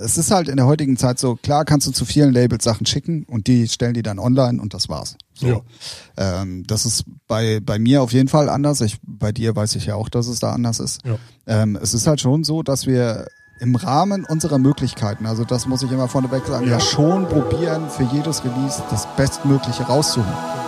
es ist halt in der heutigen Zeit so, klar kannst du zu vielen Labels Sachen schicken und die stellen die dann online und das war's. So. Ja. Ähm, das ist bei, bei mir auf jeden Fall anders. Ich, bei dir weiß ich ja auch, dass es da anders ist. Ja. Ähm, es ist halt schon so, dass wir im Rahmen unserer Möglichkeiten, also das muss ich immer vorneweg sagen, ja, Ja. schon probieren, für jedes Release das Bestmögliche rauszuholen.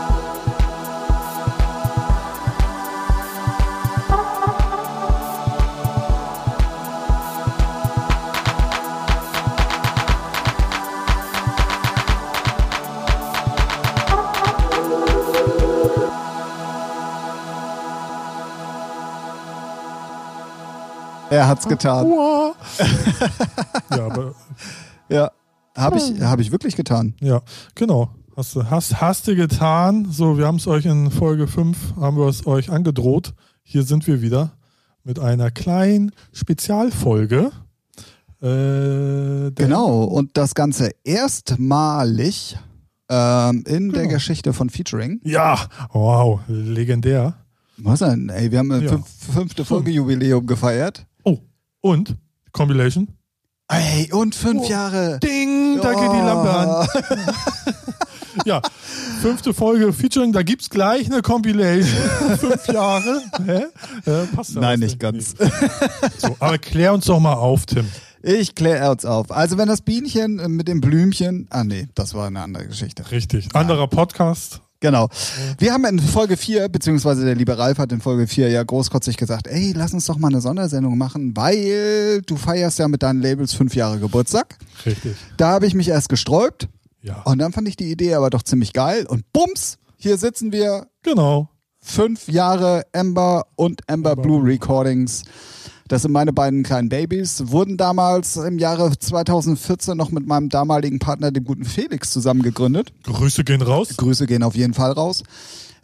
Er hat's getan. Ja, aber Ja, habe ich, hab ich wirklich getan. ja, genau. Hast du hast, hast du getan. So, wir haben es euch in Folge 5, haben wir es euch angedroht. Hier sind wir wieder mit einer kleinen Spezialfolge. Äh, Genau, und das Ganze erstmalig ähm, in der Genau. Geschichte von Featuring. Ja, wow, legendär. Was denn? Ey, wir haben ein Ja. fünf, fünfte Folge Jubiläum gefeiert. Oh, und Compilation. Ey, und fünf Oh. Jahre. Ding, da geht die Lampe an. Ja, fünfte Folge Featuring, da gibt's gleich eine Compilation. Fünf Jahre. Hä? Äh, passt ja Nein, nicht ganz. Nee. So, aber klär uns doch mal auf, Tim. Ich kläre uns auf. Also wenn das Bienchen mit dem Blümchen, ah nee, das war eine andere Geschichte. Richtig. Anderer Podcast. Genau. Wir haben in Folge 4, beziehungsweise der liebe Ralf hat in Folge 4 ja großkotzig gesagt, ey, lass uns doch mal eine Sondersendung machen, weil du feierst ja mit deinen Labels fünf Jahre Geburtstag. Richtig. Da habe ich mich erst gesträubt Ja. und dann fand ich die Idee aber doch ziemlich geil und bums, hier sitzen wir, Genau. fünf Jahre Ember und Ember Ember Blue Blue. Recordings. Das sind meine beiden kleinen Babys. Wurden damals im Jahre 2014 noch mit meinem damaligen Partner, dem guten Felix, zusammen gegründet. Grüße gehen raus. Grüße gehen auf jeden Fall raus.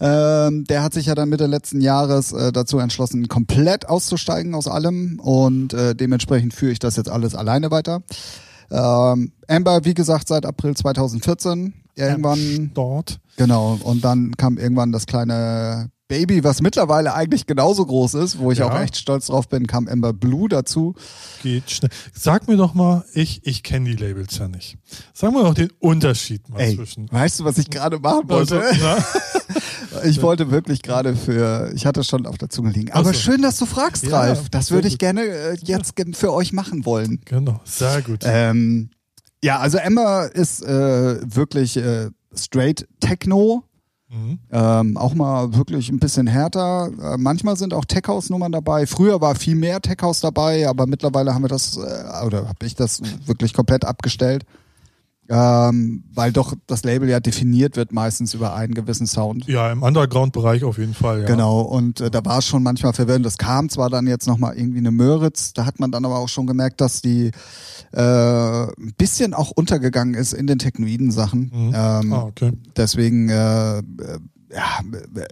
Ähm, der hat sich ja dann Mitte letzten Jahres äh, dazu entschlossen, komplett auszusteigen aus allem und äh, dementsprechend führe ich das jetzt alles alleine weiter. Ähm, Amber, wie gesagt, seit April 2014 irgendwann Dort. Genau, und dann kam irgendwann das kleine Baby, was mittlerweile eigentlich genauso groß ist, wo ich Ja. auch echt stolz drauf bin, kam Ember Blue dazu. Geht schnell. Sag mir doch mal, ich, ich kenne die Labels ja nicht. Sag mir doch den Unterschied mal Ey, zwischen. weißt du, was ich gerade machen Also, wollte? na, Ich wollte wirklich gerade für, ich hatte es schon auf der Zunge liegen. Aber Ach so. schön, dass du fragst, Ja, Ralf. Das würde ich gut. gerne äh, jetzt ge- für euch machen wollen. genau, sehr gut. Ähm, ja, also Ember ist äh, wirklich äh, straight Techno. Mhm. Ähm, auch mal wirklich ein bisschen härter. Äh, manchmal sind auch Tech-House-Nummern dabei. Früher war viel mehr Tech-House dabei, aber mittlerweile haben wir das, äh, oder habe ich das wirklich komplett abgestellt. Ähm, weil doch das Label ja definiert wird meistens über einen gewissen Sound. Ja, im Underground-Bereich auf jeden Fall. Ja. Genau, und äh, da war es schon manchmal verwirrend. Es kam zwar dann jetzt nochmal irgendwie eine Möritz, da hat man dann aber auch schon gemerkt, dass die äh, ein bisschen auch untergegangen ist in den technoiden Sachen. Mhm. Ähm, Ah, okay. Deswegen äh, äh, ja,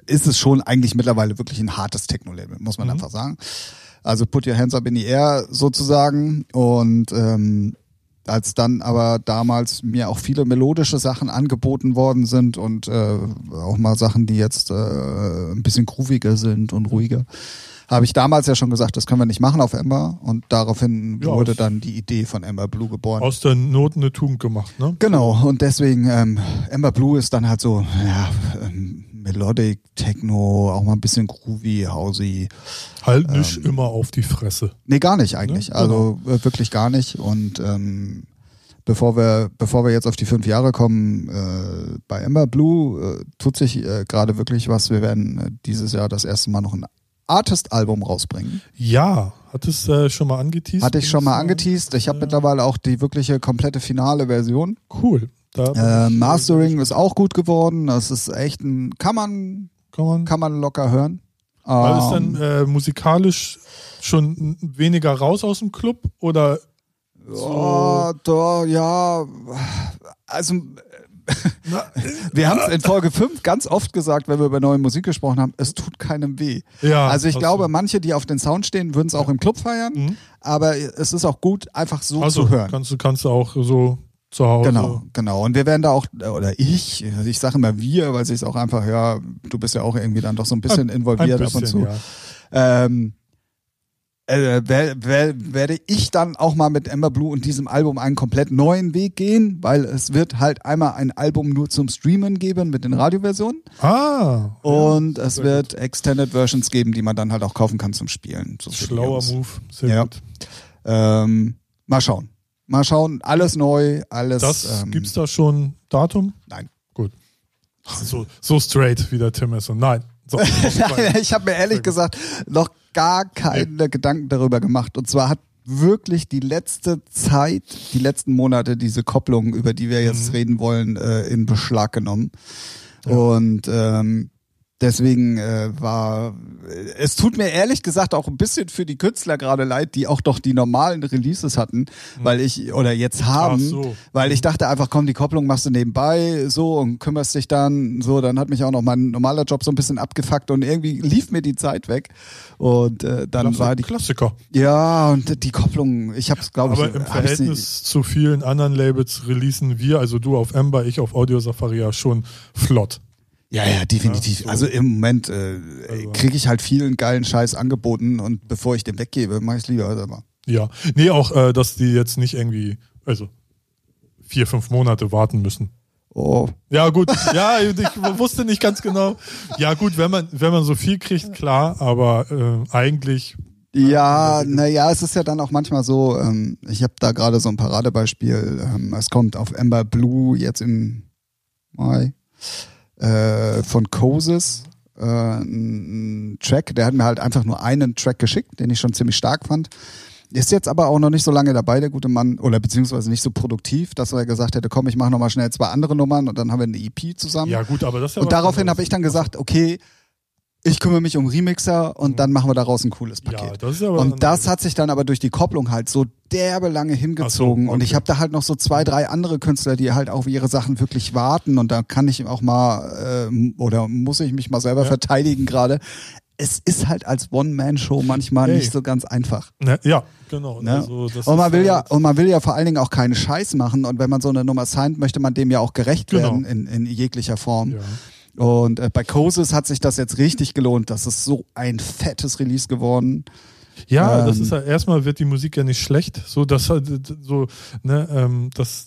ist es schon eigentlich mittlerweile wirklich ein hartes Techno-Label, muss man Mhm. einfach sagen. Also Put Your Hands Up in the Air sozusagen. Und ähm, als dann aber damals mir auch viele melodische Sachen angeboten worden sind und äh, auch mal Sachen, die jetzt äh, ein bisschen grooviger sind und ruhiger, habe ich damals ja schon gesagt, das können wir nicht machen auf Ember. Und daraufhin Ja, wurde dann die Idee von Ember Blue geboren. Aus der Not eine Tugend gemacht, ne? Genau, und deswegen, ähm, Ember Blue ist dann halt so, ja, ähm, Melodic, Techno, auch mal ein bisschen groovy, housey. Halt nicht Ähm, immer auf die Fresse. Nee, gar nicht eigentlich. Ne? Also äh, wirklich gar nicht. Und ähm, bevor wir, bevor wir jetzt auf die fünf Jahre kommen, äh, bei Ember Blue äh, tut sich äh, gerade wirklich was. Wir werden äh, dieses Jahr das erste Mal noch ein Artist-Album rausbringen. Ja, hat es äh, schon mal angeteased? Hatte ich schon mal angeteased. Ich habe mittlerweile auch die wirkliche komplette finale Version. Cool. Mastering ist auch gut geworden. Das ist echt ein, kann man, Kann man. kann man locker hören. War es Ähm, dann äh, musikalisch schon weniger raus aus dem Club oder oh, da, ja, also wir haben es in Folge 5 ganz oft gesagt, wenn wir über neue Musik gesprochen haben, es tut keinem weh. ja, Also ich glaube, du- manche, die auf den Sound stehen, würden es auch im Club feiern, Mhm. aber es ist auch gut, einfach so also, zu hören. kannst du kannst du auch so zu Hause. Genau, genau. Und wir werden da auch, oder ich, ich sage immer wir, weil es auch einfach, ja, du bist ja auch irgendwie dann doch so ein bisschen involviert Ein ab und bisschen, zu. ja. Ähm, äh, wer, wer, werde ich dann auch mal mit Ember Blue und diesem Album einen komplett neuen Weg gehen, weil es wird halt einmal ein Album nur zum Streamen geben mit den Radioversionen. Ah. Und ja, es wird gut. Extended Versions geben, die man dann halt auch kaufen kann zum Spielen. So Schlauer Move, sehr ja. gut. Ähm, mal schauen. Mal schauen, alles neu, alles. Das, ähm, gibt's da schon Datum? Nein. Gut. So, so straight wie der Tim ist. Und nein. So, ich habe mir ehrlich gesagt noch gar keine nee. Gedanken darüber gemacht. Und zwar hat wirklich die letzte Zeit, die letzten Monate diese Kopplung, über die wir jetzt mhm. reden wollen, äh, in Beschlag genommen. Ja. Und ähm, Deswegen äh, war es tut mir ehrlich gesagt auch ein bisschen für die Künstler gerade leid, die auch doch die normalen Releases hatten, mhm. weil ich oder jetzt haben, so. weil ich mhm. dachte einfach, komm, die Kopplung machst du nebenbei so und kümmerst dich dann so, dann hat mich auch noch mein normaler Job so ein bisschen abgefuckt und irgendwie lief mir die Zeit weg und äh, dann Klasse, war die Klassiker. Ja, und die Kopplung, ich habe es glaube ich Aber im Verhältnis zu vielen anderen Labels releasen wir, also du auf Ember, ich auf Audio Safari ja schon flott. Ja, ja, definitiv. Ja, so. Also im Moment äh, also. kriege ich halt vielen geilen Scheiß angeboten und bevor ich den weggebe, mache ich es lieber selber. Ja, nee, auch, äh, dass die jetzt nicht irgendwie, also vier, fünf Monate warten müssen. Oh. Ja, gut. Ja, ich wusste nicht ganz genau. Ja, gut, wenn man, wenn man so viel kriegt, klar, aber äh, eigentlich. Ja, naja, es ist ja dann auch manchmal so, ähm, ich habe da gerade so ein Paradebeispiel. Ähm, es kommt auf Ember Blue jetzt im Mai äh, von Koses äh, ein Track. Der hat mir halt einfach nur einen Track geschickt, den ich schon ziemlich stark fand. Ist jetzt aber auch noch nicht so lange dabei, der gute Mann, oder beziehungsweise nicht so produktiv, dass er gesagt hätte, komm, ich mache nochmal schnell zwei andere Nummern und dann haben wir eine EP zusammen. Ja, gut, aber das ist ja Und daraufhin habe ich dann gesagt, okay, ich kümmere mich um Remixer und dann machen wir daraus ein cooles Paket. Ja, das und das hat sich dann aber durch die Kopplung halt so derbe lange hingezogen. So, okay. Und ich habe da halt noch so zwei, drei andere Künstler, die halt auf ihre Sachen wirklich warten. Und da kann ich auch mal äh, oder muss ich mich mal selber ja. verteidigen gerade. Es ist halt als One-Man-Show manchmal hey. nicht so ganz einfach. Ne, ja, genau. Ne? Also, und man will halt ja und man will ja vor allen Dingen auch keinen Scheiß machen. Und wenn man so eine Nummer signed, möchte man dem ja auch gerecht genau. werden in, in jeglicher Form. Ja. Und äh, bei Koses hat sich das jetzt richtig gelohnt. Das ist so ein fettes Release geworden. Ja, ähm, das ist ja erstmal wird die Musik ja nicht schlecht. So, das so, ne, ähm, das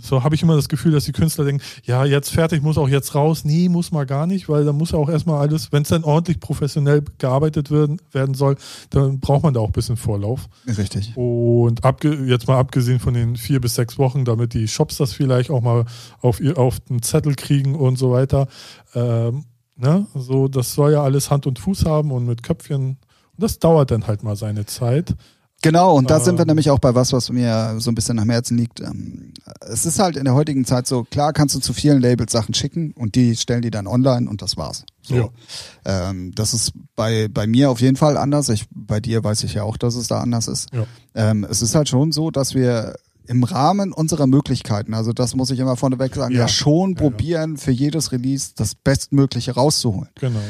so habe ich immer das Gefühl, dass die Künstler denken, ja, jetzt fertig, muss auch jetzt raus. Nee, muss mal gar nicht, weil da muss ja auch erstmal alles, wenn es dann ordentlich professionell gearbeitet werden, werden soll, dann braucht man da auch ein bisschen Vorlauf. Richtig. Und abge, jetzt mal abgesehen von den vier bis sechs Wochen, damit die Shops das vielleicht auch mal auf, auf den Zettel kriegen und so weiter. Ähm, ne? So, das soll ja alles Hand und Fuß haben und mit Köpfchen. Und das dauert dann halt mal seine Zeit. Genau, und da sind wir ähm. nämlich auch bei was, was mir so ein bisschen am Herzen liegt. Ähm, es ist halt in der heutigen Zeit so, klar kannst du zu vielen Labels Sachen schicken und die stellen die dann online und das war's. So. Ja. Ähm, das ist bei, bei mir auf jeden Fall anders. Ich, bei dir weiß ich ja auch, dass es da anders ist. Ja. Ähm, es ist halt schon so, dass wir im Rahmen unserer Möglichkeiten, also das muss ich immer vorneweg sagen, ja, ja schon probieren, für jedes Release das Bestmögliche rauszuholen. Genau.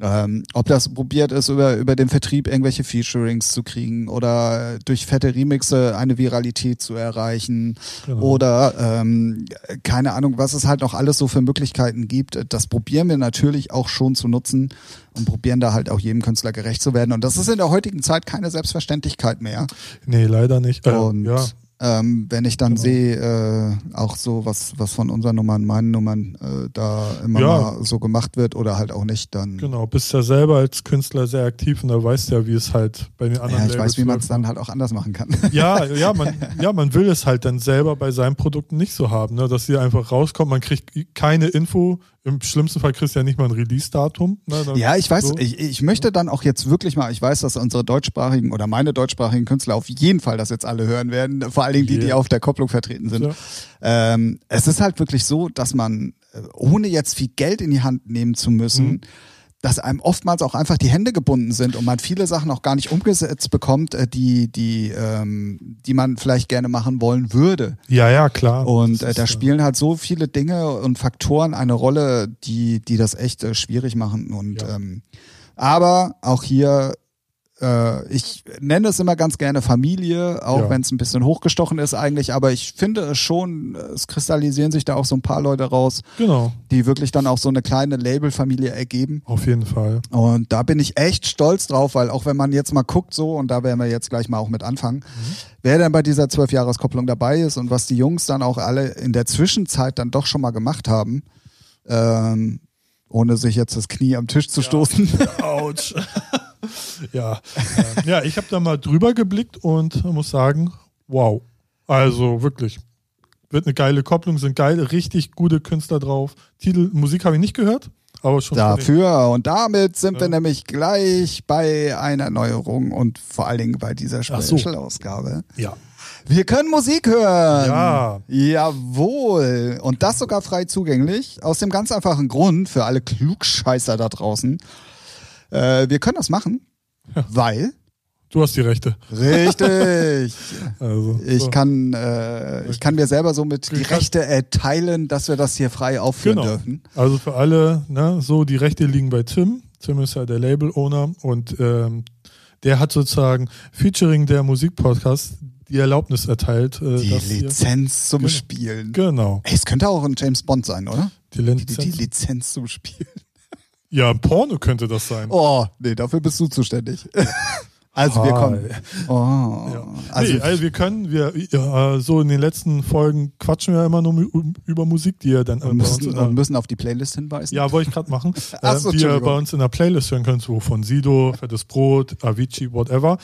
Ähm, ob das probiert ist, über, über den Vertrieb irgendwelche Featurings zu kriegen oder durch fette Remixe eine Viralität zu erreichen genau. oder ähm, keine Ahnung, was es halt noch alles so für Möglichkeiten gibt. Das probieren wir natürlich auch schon zu nutzen und probieren da halt auch jedem Künstler gerecht zu werden. Und das ist in der heutigen Zeit keine Selbstverständlichkeit mehr. Nee, leider nicht. Äh, und ja. Ähm, wenn ich dann genau. sehe, äh, auch so, was, was von unseren Nummern, meinen Nummern äh, da immer ja. mal so gemacht wird oder halt auch nicht, dann. Genau, bist ja selber als Künstler sehr aktiv und da weißt ja, wie es halt bei den anderen Ja, ich Labels weiß, wie man es dann halt auch anders machen kann. Ja, ja, man, ja, man will es halt dann selber bei seinen Produkten nicht so haben, ne? dass sie einfach rauskommt, man kriegt keine Info, im schlimmsten Fall kriegst du ja nicht mal ein Release-Datum. Ne? Ja, ich weiß, so. ich, ich möchte dann auch jetzt wirklich mal, ich weiß, dass unsere deutschsprachigen oder meine deutschsprachigen Künstler auf jeden Fall das jetzt alle hören werden, vor allen Dingen die, die auf der Kopplung vertreten sind. Ja. Ähm, es ist halt wirklich so, dass man, äh, ohne jetzt viel Geld in die Hand nehmen zu müssen, mhm dass einem oftmals auch einfach die Hände gebunden sind und man viele Sachen auch gar nicht umgesetzt bekommt, äh, die, die, ähm, die man vielleicht gerne machen wollen würde. Ja, ja, klar. Und äh, da spielen halt so viele Dinge und Faktoren eine Rolle, die, die das echt äh, schwierig machen. Und ja. ähm, aber auch hier äh, ich nenne es immer ganz gerne Familie, auch Ja. wenn es ein bisschen hochgestochen ist eigentlich, aber ich finde es schon, es kristallisieren sich da auch so ein paar Leute raus, Genau, die wirklich dann auch so eine kleine Labelfamilie ergeben. auf jeden Fall. Und da bin ich echt stolz drauf, weil auch wenn man jetzt mal guckt so, und da werden wir jetzt gleich mal auch mit anfangen, wer denn bei dieser Zwölfjahreskopplung dabei ist und was die Jungs dann auch alle in der Zwischenzeit dann doch schon mal gemacht haben, ähm, ohne sich jetzt das Knie am Tisch zu stoßen. Autsch. Ja, äh, ja, ich habe da mal drüber geblickt und muss sagen, wow. Also wirklich. Wird eine geile Kopplung, sind geile, richtig gute Künstler drauf. Titel, Musik habe ich nicht gehört, aber schon. Dafür. Und damit sind wir Ja. nämlich gleich bei einer Neuerung und vor allen Dingen bei dieser Ach so. Special-Ausgabe. Ja. Wir können Musik hören. Ja. Jawohl. Und das sogar frei zugänglich. Aus dem ganz einfachen Grund für alle Klugscheißer da draußen. Äh, wir können das machen, weil. Du hast die Rechte. Richtig. Also, Ich so. kann, äh, ich kann mir selber somit die Rechte erteilen, dass wir das hier frei aufführen Genau. dürfen. Also für alle, ne, so die Rechte liegen bei Tim. Tim ist ja der Label-Owner und ähm, der hat sozusagen featuring der Musikpodcast die Erlaubnis erteilt. Äh, Die Lizenz zum Genau. Spielen. Genau. Ey, es könnte auch ein James Bond sein, oder? Die Die, Lizenz. die Lizenz zum Spielen. Ja, ein Porno könnte das sein. Oh, nee, dafür bist du zuständig. Also wir Ah, kommen. Oh. Ja. Also, nee, also wir können, wir ja, so in den letzten Folgen quatschen wir immer nur über Musik, die ihr dann äh, wir müssen, und müssen auf die Playlist hinweisen. ja, wollte ich gerade machen, Ach so, äh, die ihr bei uns in der Playlist hören könnt, so von Sido, Fettes Brot, Avicii, whatever.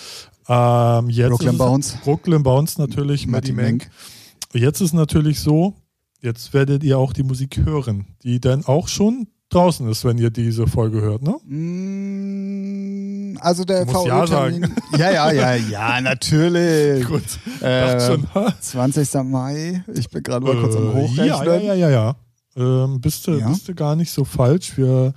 Ähm, jetzt Brooklyn Bounce. Brooklyn Bounce natürlich, Matty Mank. Jetzt ist natürlich so, jetzt werdet ihr auch die Musik hören, die dann auch schon draußen ist, wenn ihr diese Folge hört, ne? Mm, Also der musst ja VO-Termin. Ja, ja, ja, ja, natürlich. Gut. Äh, Dachte schon, ha? 20. Mai. Ich bin gerade mal kurz am Äh, Hochrechnen. Ja, ja, ja, ja. Ähm, bist, du, Ja? bist du gar nicht so falsch. Wir,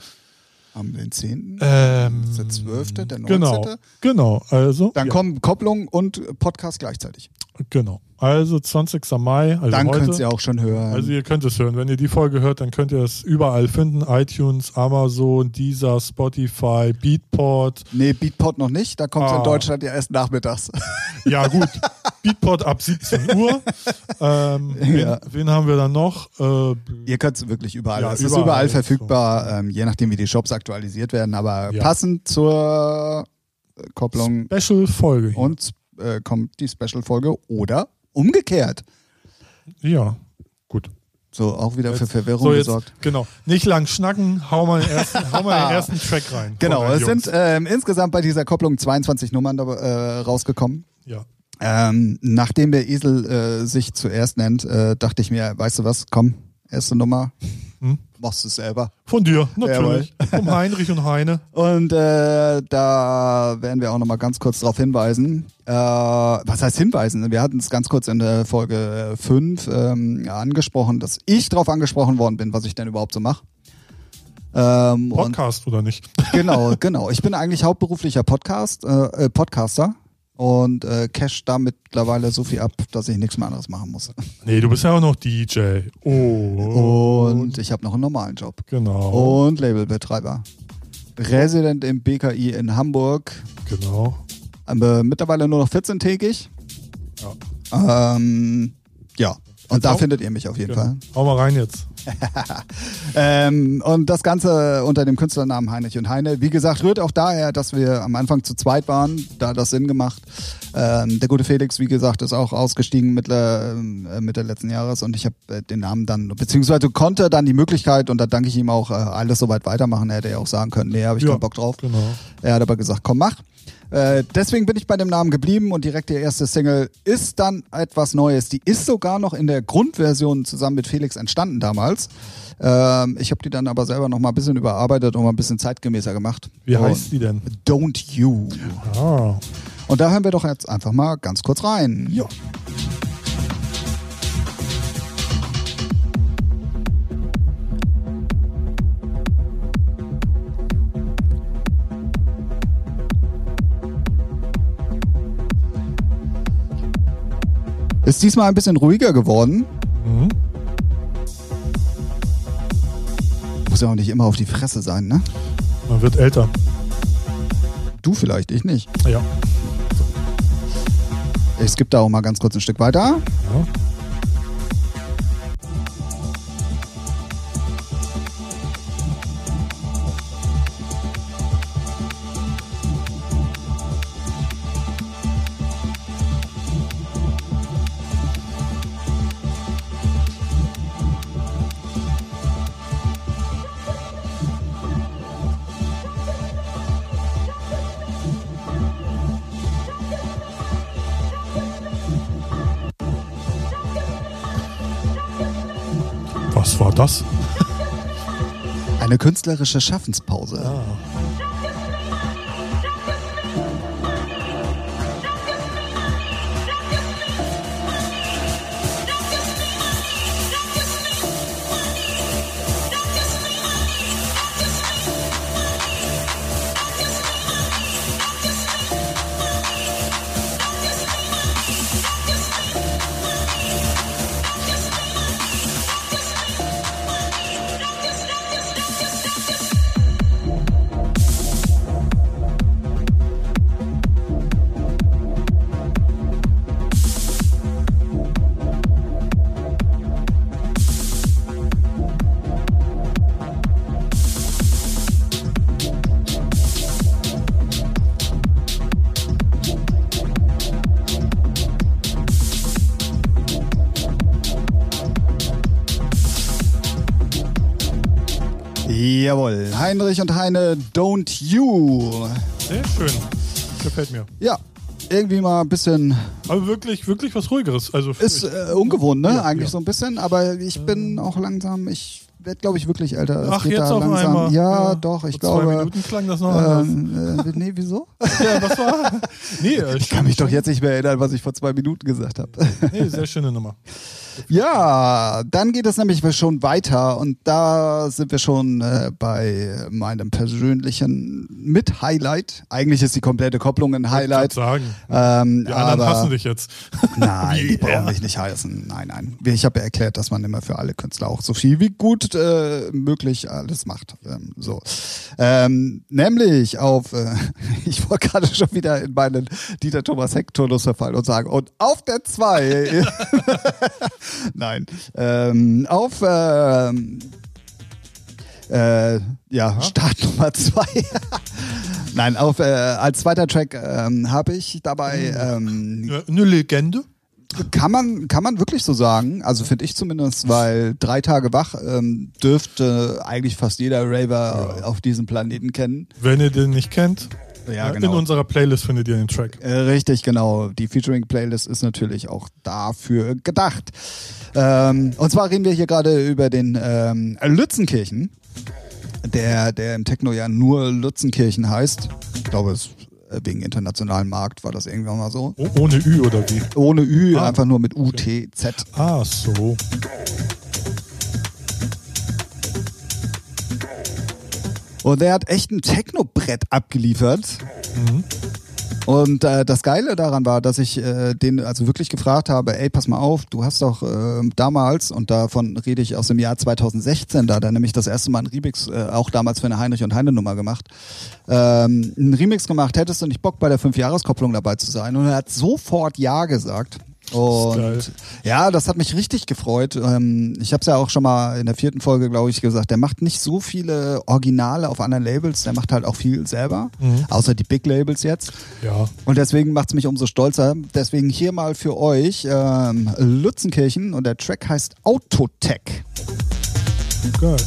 Am den 10. ähm, der 12., der 19. Genau, genau. Also, Dann ja, kommen Kopplung und Podcast gleichzeitig. Genau. Also 20. Mai, also Dann heute. könnt ihr auch schon hören. Also ihr könnt es hören. Wenn ihr die Folge hört, dann könnt ihr es überall finden. iTunes, Amazon, Deezer, Spotify, Beatport. nee, Beatport noch nicht. Da kommt es Ah. in Deutschland ja erst nachmittags. Ja gut, Beatport ab 17 Uhr. Ähm, wen, Ja. wen haben wir dann noch? Äh, Ihr könnt es wirklich überall. Ja, es ist überall. überall verfügbar, ähm, je nachdem, wie die Shops aktualisiert werden. Aber Ja. passend zur äh, Kopplung Special-Folge. hier. und äh, kommt die Special-Folge oder umgekehrt. Ja, gut. So, auch wieder für Verwirrung So, jetzt, gesorgt. genau. Nicht lang schnacken, hau mal den ersten, hau mal den ersten Track rein. Genau, es Jungs. sind ähm, insgesamt bei dieser Kopplung 22 Nummern äh, rausgekommen. Ja. Ähm, nachdem der Esel äh, sich zuerst nennt, äh, dachte ich mir, weißt du was, komm, erste Nummer, Hm? Machst du selber. Von dir, natürlich. Vom Heinrich und Heine. Und äh, da werden wir auch nochmal ganz kurz darauf hinweisen. Äh, was heißt hinweisen? Wir hatten es ganz kurz in der Folge 5 ähm, angesprochen, dass ich darauf angesprochen worden bin, was ich denn überhaupt so mache. Ähm, Podcast oder nicht? genau, genau. Ich bin eigentlich hauptberuflicher Podcast, äh, äh, Podcaster und äh, cash da mittlerweile so viel ab, dass ich nichts mehr anderes machen muss. Nee, du bist ja auch noch DJ. Oh. Und ich habe noch einen normalen Job. genau. Und Labelbetreiber. Resident im BKI in Hamburg. Genau. Aber mittlerweile nur noch 14-tägig. Ja. Ähm, ja. Und Jetzt da auch- findet ihr mich auf jeden genau. Fall. Hau mal rein jetzt. Ähm, und das Ganze unter dem Künstlernamen Heinrich und Heine. Wie gesagt, rührt auch daher, dass wir am Anfang zu zweit waren. Da hat das Sinn gemacht. Ähm, der gute Felix, wie gesagt, ist auch ausgestiegen mit, äh, Mitte letzten Jahres und ich habe äh, den Namen dann, beziehungsweise konnte dann die Möglichkeit, und da danke ich ihm auch, äh, alles soweit weitermachen. Er hätte ja auch sagen können, nee, habe ich Ja. keinen Bock drauf. Genau. Er hat aber gesagt, komm, mach. Äh, deswegen bin ich bei dem Namen geblieben und direkt die erste Single ist dann etwas Neues. Die ist sogar noch in der Grundversion zusammen mit Felix entstanden damals. Ähm, ich habe die dann aber selber noch mal ein bisschen überarbeitet und mal ein bisschen zeitgemäßer gemacht. Wie und heißt die denn? Don't You. Ah. Und da hören wir doch jetzt einfach mal ganz kurz rein. Ja. Ist diesmal ein bisschen ruhiger geworden. Mhm. Muss ja auch nicht immer auf die Fresse sein, ne? Man wird älter. Du vielleicht, ich nicht. Ja. Ich skippe da auch mal ganz kurz ein Stück weiter. ja. Künstlerische Schaffenspause. Ah. Heinrich und Heine, don't you. Sehr schön. Gefällt mir. Ja, irgendwie mal ein bisschen, Aber wirklich, wirklich was ruhigeres. Also ist äh, ungewohnt, ne? Ja, Eigentlich ja. so ein bisschen, aber ich bin auch langsam, ich werde, glaube ich, wirklich älter. Ach, jetzt da auf langsam. einmal. Ja, doch, ich Vor Zwei glaube. Minuten klang das noch. Ähm, äh, nee, wieso? Ja, was war? Nee, Ich kann mich doch jetzt nicht mehr erinnern, was ich vor zwei Minuten gesagt habe. Nee, sehr schöne Nummer. Ja, dann geht es nämlich schon weiter und da sind wir schon äh, bei meinem persönlichen Mit-Highlight. Eigentlich ist die komplette Kopplung ein Highlight. Ich sagen. Ähm, Die anderen aber hassen dich jetzt. Nein, die brauchen mich nicht heißen. Nein, nein. Ich habe ja erklärt, dass man immer für alle Künstler auch so viel wie gut äh, möglich alles macht. Ähm, so, ähm, nämlich auf. Äh, ich wollte gerade schon wieder in meinen Dieter Thomas Heck Turnus verfallen und sagen und auf der zwei. nein, ähm, auf. Ähm, äh, ja, Start Nummer zwei. Nein, auf äh, als zweiter Track ähm, habe ich dabei ähm, Ja, Eine Legende. kann man, kann man wirklich so sagen. Also finde ich zumindest, weil drei Tage wach ähm, dürfte eigentlich fast jeder Raver auf diesem Planeten kennen. Wenn ihr den nicht kennt, Ja, in genau. unserer Playlist findet ihr den Track. Äh, richtig, genau. Die Featuring-Playlist ist natürlich auch dafür gedacht. Ähm, und zwar reden wir hier gerade über den ähm, Lützenkirchen, der, der im Techno ja nur Lützenkirchen heißt. Ich glaube, es äh, wegen internationalen Markt war das irgendwann mal so. Oh, ohne Ü oder wie? Ohne Ü, Ah. einfach nur mit U, T, Z. Ah, so. Und er hat echt ein Techno-Brett abgeliefert. Und äh, das Geile daran war, dass ich äh, den also wirklich gefragt habe, ey, pass mal auf, du hast doch äh, damals, und davon rede ich aus dem Jahr 2016, da hat er nämlich das erste Mal einen Remix, äh, auch damals für eine Heinrich und Heine Nummer gemacht, ähm, einen Remix gemacht, hättest du nicht Bock bei der Fünfjahreskopplung dabei zu sein? Und er hat sofort Ja gesagt. Und ja, das hat mich richtig gefreut. Ähm, ich habe es ja auch schon mal in der vierten Folge, glaube ich, gesagt. Der macht nicht so viele Originale auf anderen Labels. Der macht halt auch viel selber, außer die Big Labels jetzt. Ja. Und deswegen macht es mich umso stolzer. Deswegen hier mal für euch ähm, Lützenkirchen und der Track heißt Autotech. Geil.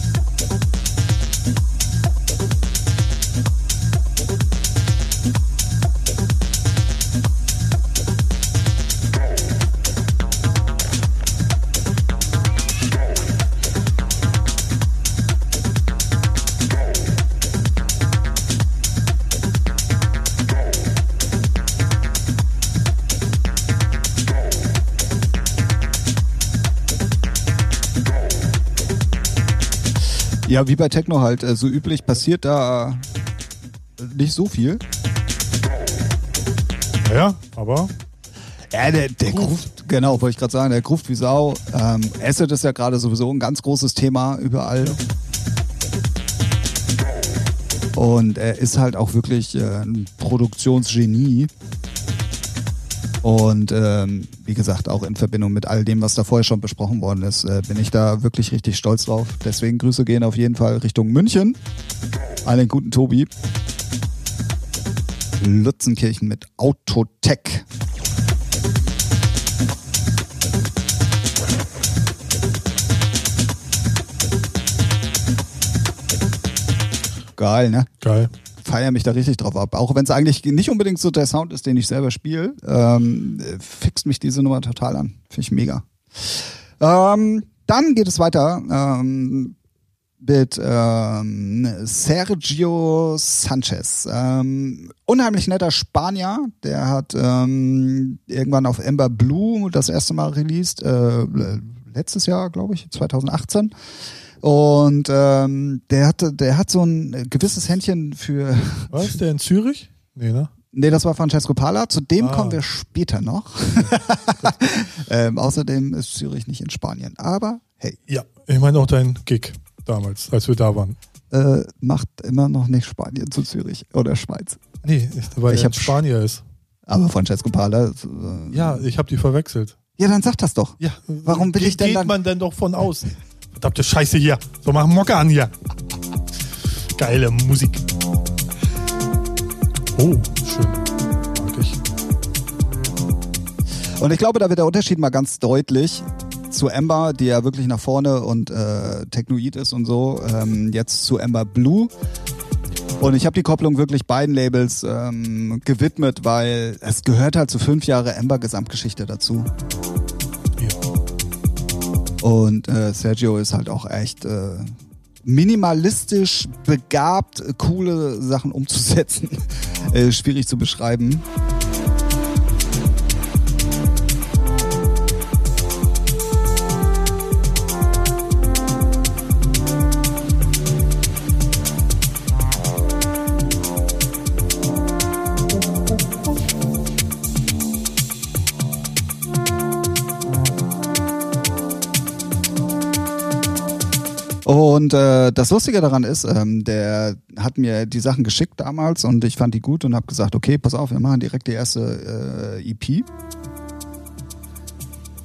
Ja, wie bei Techno halt, äh, so üblich passiert da äh, nicht so viel. Ja, aber Ja, der, der Gruft, genau, wollte ich gerade sagen, der Gruft wie Sau. Ähm, Acid ist ja gerade sowieso ein ganz großes Thema überall. Und er ist halt auch wirklich äh, ein Produktionsgenie. Und ähm, wie gesagt, auch in Verbindung mit all dem, was da vorher schon besprochen worden ist, äh, bin ich da wirklich richtig stolz drauf. Deswegen Grüße gehen auf jeden Fall Richtung München. An den guten Tobi. Lutzenkirchen mit Autotech. Geil, ne? Geil. Feier mich da richtig drauf ab. Auch wenn es eigentlich nicht unbedingt so der Sound ist, den ich selber spiele, ähm, fixt mich diese Nummer total an. Finde ich mega. Ähm, dann geht es weiter ähm, mit ähm, Sergio Sanchez. Ähm, unheimlich netter Spanier. Der hat ähm, irgendwann auf Ember Blue das erste Mal released. Äh, letztes Jahr, glaube ich, 2018. Und ähm, der hatte, der hat so ein gewisses Händchen für. Was? Der in Zürich? Nee, ne? Nee, das war Francesco Pala. Zu dem Ah. kommen wir später noch. ähm, außerdem ist Zürich nicht in Spanien. Aber hey, Ja. Ich meine auch dein Gig damals, als wir da waren. äh, macht immer noch nicht Spanien zu Zürich oder Schweiz. Nee, ich, weil Ich er Spanier ist. Aber Francesco Pala. Äh, Ja, ich habe die verwechselt. ja, dann sag das doch. Ja. Warum will ich denn geht dann- man denn doch von aus? Verdammte Scheiße hier. So, mach Mocke an hier. Geile Musik. Oh, schön. Mag ich. Und ich glaube, da wird der Unterschied mal ganz deutlich zu Ember, die ja wirklich nach vorne und äh, technoid ist und so, ähm, jetzt zu Ember Blue. Und ich habe die Kopplung wirklich beiden Labels ähm, gewidmet, weil es gehört halt zu fünf Jahre Ember Gesamtgeschichte dazu. Und äh, Sergio ist halt auch echt äh, minimalistisch begabt, coole Sachen umzusetzen. äh, schwierig zu beschreiben. Und äh, das Lustige daran ist, ähm, der hat mir die Sachen geschickt damals und ich fand die gut und habe gesagt, okay, pass auf, wir machen direkt die erste äh, EP.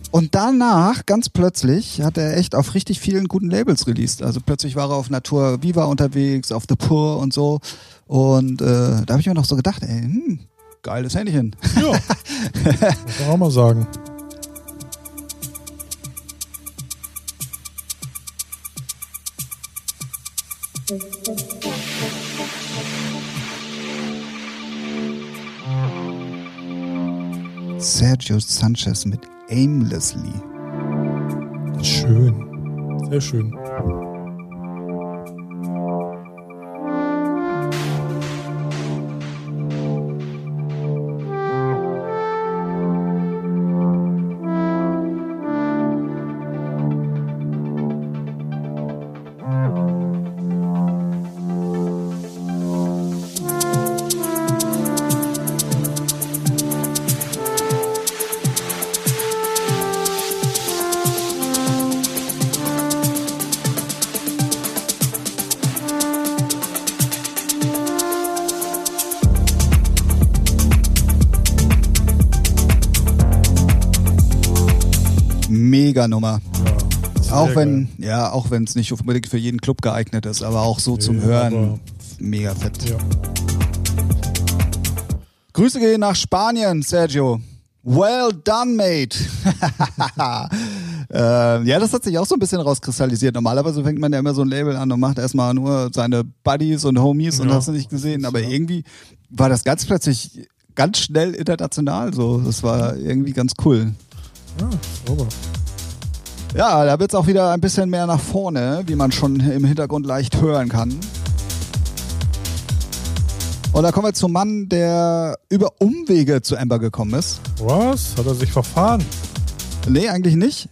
Und danach, ganz plötzlich, hat er echt auf richtig vielen guten Labels released. Also plötzlich war er auf Natur Viva unterwegs, auf The Poor und so. Und äh, da habe ich mir noch so gedacht, ey, hm, geiles Händchen. Ja. Muss man auch mal sagen. Sergio Sanchez mit Aimlessly. Schön. Sehr schön. Mega Nummer. Ja, Auch wenn, geil. ja, auch wenn es nicht unbedingt für jeden Club geeignet ist, aber auch so zum Nee, Hören. aber- Mega fett. Ja. Grüße gehen nach Spanien, Sergio. Well done, mate. äh, ja, das hat sich auch so ein bisschen rauskristallisiert. Normalerweise fängt man ja immer so ein Label an und macht erstmal nur seine Buddies und Homies und Ja. hast du nicht gesehen. Aber Ja. irgendwie war das ganz plötzlich ganz schnell international so. Das war irgendwie ganz cool. Ja, sauber. Ja, da wird's auch wieder ein bisschen mehr nach vorne, wie man schon im Hintergrund leicht hören kann. Und da kommen wir zum Mann, der über Umwege zu Amber gekommen ist. Was? Hat er sich verfahren? Nee, eigentlich nicht.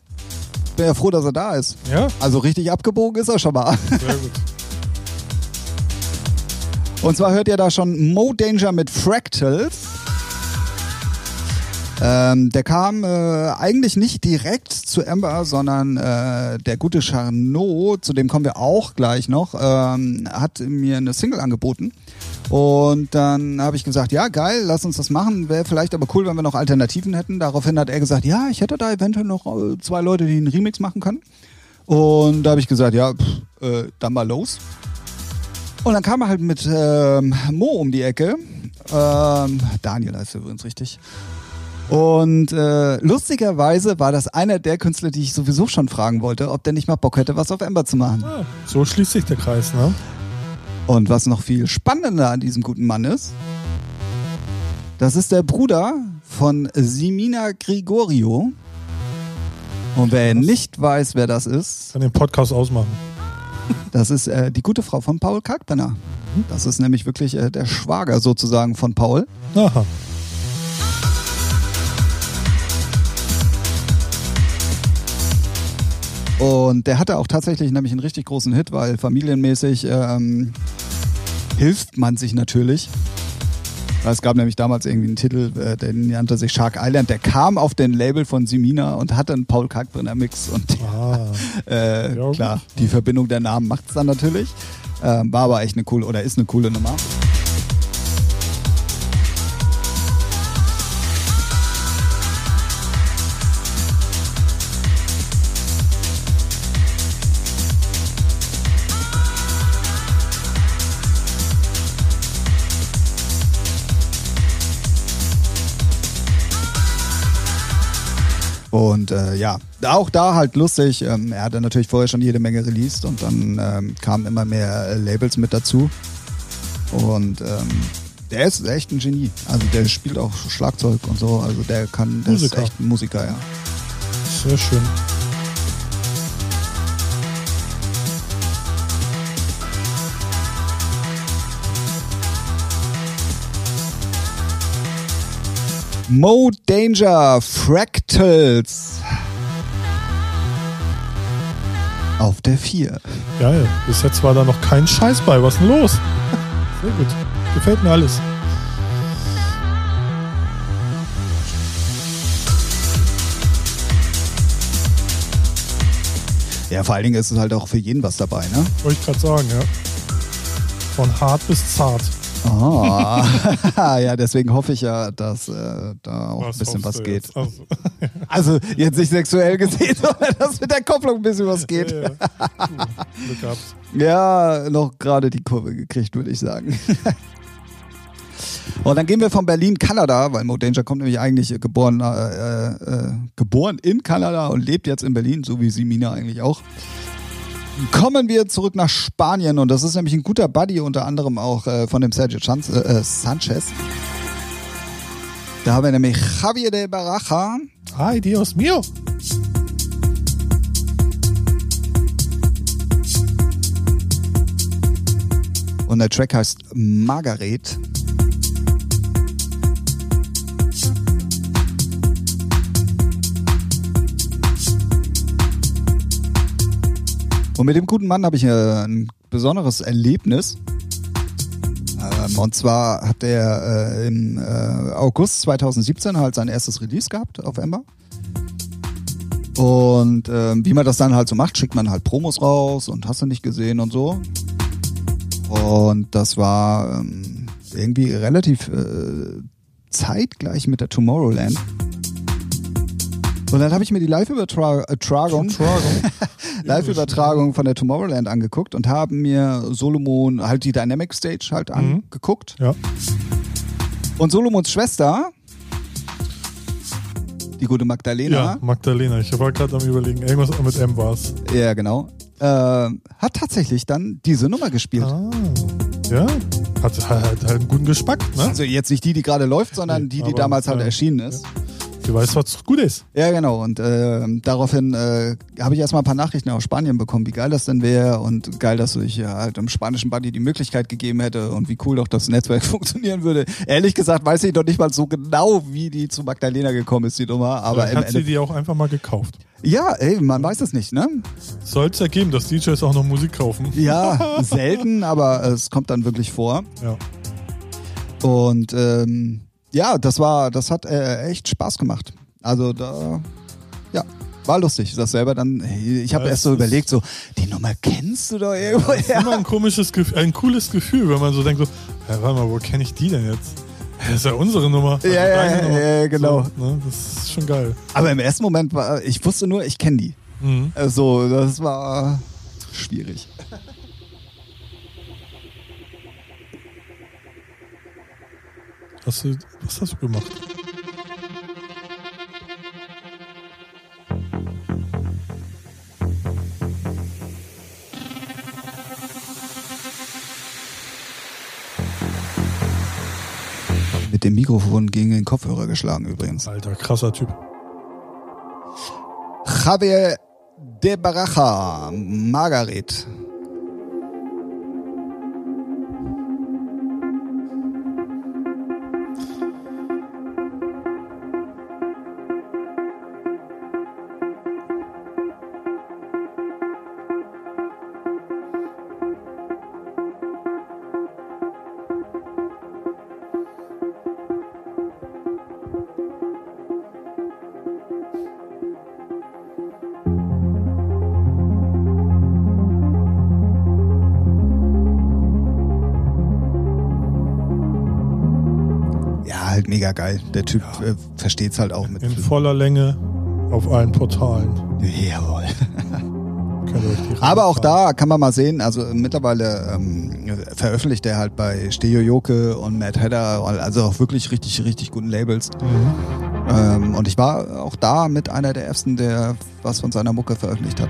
Bin ja froh, dass er da ist. Ja? Also richtig abgebogen ist er schon mal. Sehr gut. Und zwar hört ihr da schon Mo Danger mit Fractals. Ähm, der kam äh, eigentlich nicht direkt zu Amber, sondern äh, der gute Charnot, zu dem kommen wir auch gleich noch, ähm, hat mir eine Single angeboten. Und dann habe ich gesagt, ja, geil, lass uns das machen. Wäre vielleicht aber cool, wenn wir noch Alternativen hätten. Daraufhin hat er gesagt, ja, ich hätte da eventuell noch äh, zwei Leute, die einen Remix machen können. Und da habe ich gesagt, ja, pff, äh, dann mal los. Und dann kam er halt mit ähm, Mo um die Ecke. Ähm, Daniel heißt übrigens richtig. Und äh, lustigerweise war das einer der Künstler, die ich sowieso schon fragen wollte, ob der nicht mal Bock hätte, was auf Ember zu machen. Ah, so schließt sich der Kreis, ne? Und was noch viel spannender an diesem guten Mann ist, das ist der Bruder von Simina Grigorio. Und wer nicht weiß, wer das ist, Kann den Podcast ausmachen. das ist äh, die gute Frau von Paul Kalkbrenner. Das ist nämlich wirklich äh, der Schwager sozusagen von Paul. Aha. Und der hatte auch tatsächlich nämlich einen richtig großen Hit, weil familienmäßig ähm, hilft man sich natürlich. Es gab nämlich damals irgendwie einen Titel, äh, der nannte sich Shark Island. Der kam auf den Label von Simina und hatte einen Paul Kalkbrenner Mix. Und Ah. äh, klar, die Verbindung der Namen macht es dann natürlich. Ähm, war aber echt eine coole oder ist eine coole Nummer. Und äh, ja, auch da halt lustig. Ähm, er hatte natürlich vorher schon jede Menge released und dann ähm, kamen immer mehr äh, Labels mit dazu. Und ähm, der ist echt ein Genie. Also der spielt auch Schlagzeug und so. Also der kann, der Musiker. ist echt ein Musiker, ja. Sehr schön. Mo Danger Fractals. Auf der 4. Geil. Bis jetzt war da noch kein Scheiß bei. Was ist denn los? Sehr gut. Gefällt mir alles. Ja, vor allen Dingen ist es halt auch für jeden was dabei, ne? Wollte ich gerade sagen, ja. Von hart bis zart. Ah, ja, deswegen hoffe ich ja, dass äh, da auch ein bisschen was geht. jetzt? Also, Also jetzt nicht sexuell gesehen, sondern dass mit der Kopplung ein bisschen was geht. ja, ja. Ja, noch gerade die Kurve gekriegt, würde ich sagen. Und dann gehen wir von Berlin, Kanada, weil Mo Danger kommt nämlich eigentlich geboren, äh, äh, geboren in Kanada und lebt jetzt in Berlin, so wie Simina eigentlich auch. Kommen wir zurück nach Spanien und das ist nämlich ein guter Buddy, unter anderem auch äh, von dem Sergio Chan äh, äh, Sanchez. Da haben wir nämlich Javier de Baraja. Ay, Dios mío. Und der Track heißt Margaret. Und mit dem guten Mann habe ich äh, ein besonderes Erlebnis. Ähm, und zwar hat er äh, im äh, August 2017 halt sein erstes Release gehabt auf Ember. Und ähm, wie man das dann halt so macht, schickt man halt Promos raus und hast du nicht gesehen und so. Und das war ähm, irgendwie relativ zeitgleich mit der Tomorrowland. Und dann habe ich mir die Live-Übertragung Live-Übertragung von der Tomorrowland angeguckt und habe mir Solomon, halt die Dynamic Stage halt angeguckt. Ja. Und Solomons Schwester, die gute Magdalena, ja, Magdalena. Ich war gerade am überlegen, irgendwas mit M war's. ja genau, äh, hat tatsächlich dann diese Nummer gespielt. Ah, ja. Hat, halt einen guten Geschmack, ne? Also jetzt nicht die, die gerade läuft, sondern Nee, die, die damals halt ja. erschienen ist. Du weißt, was gut ist. Ja, genau. Und äh, daraufhin äh, habe ich erstmal ein paar Nachrichten aus Spanien bekommen, wie geil das denn wäre und geil, dass ich ja, halt im spanischen Buddy die Möglichkeit gegeben hätte und wie cool doch das Netzwerk funktionieren würde. Ehrlich gesagt weiß ich noch nicht mal so genau, wie die zu Magdalena gekommen ist, die Nummer. Aber Vielleicht hat sie Ende die auch einfach mal gekauft. ja, ey, man weiß es nicht, ne? Soll es ja geben, dass DJs auch noch Musik kaufen. Ja, selten, aber es kommt dann wirklich vor. Ja. Und ähm, ja, das war, das hat äh, echt Spaß gemacht. Also da, ja, war lustig. Das selber dann, ich habe Ja, erst so überlegt, so, die Nummer kennst du doch irgendwo Das ist immer ein komisches Gefühl, ein cooles Gefühl, wenn man so denkt, so, hä, warte mal, wo kenne ich die denn jetzt? Das ist ja unsere Nummer. Also Ja, ja, ja, Nummer. ja, genau. So, ne? Das ist schon geil. Aber im ersten Moment war, ich wusste nur, ich kenne die. Mhm. Also, das war schwierig. Hast du, was hast du gemacht? Mit dem Mikrofon gegen den Kopfhörer geschlagen übrigens. Alter, krasser Typ. Javier de Baraja, Margaret. Mega geil. Der Typ äh, versteht's halt auch mit. In voller Länge auf allen Portalen. Jawohl. Aber auch da kann man mal sehen, also mittlerweile ähm, veröffentlicht er halt bei Steo Joke und Mad Hatter, also auch wirklich richtig, richtig guten Labels. Mhm. Ähm, und ich war auch da mit einer der ersten, der was von seiner Mucke veröffentlicht hat.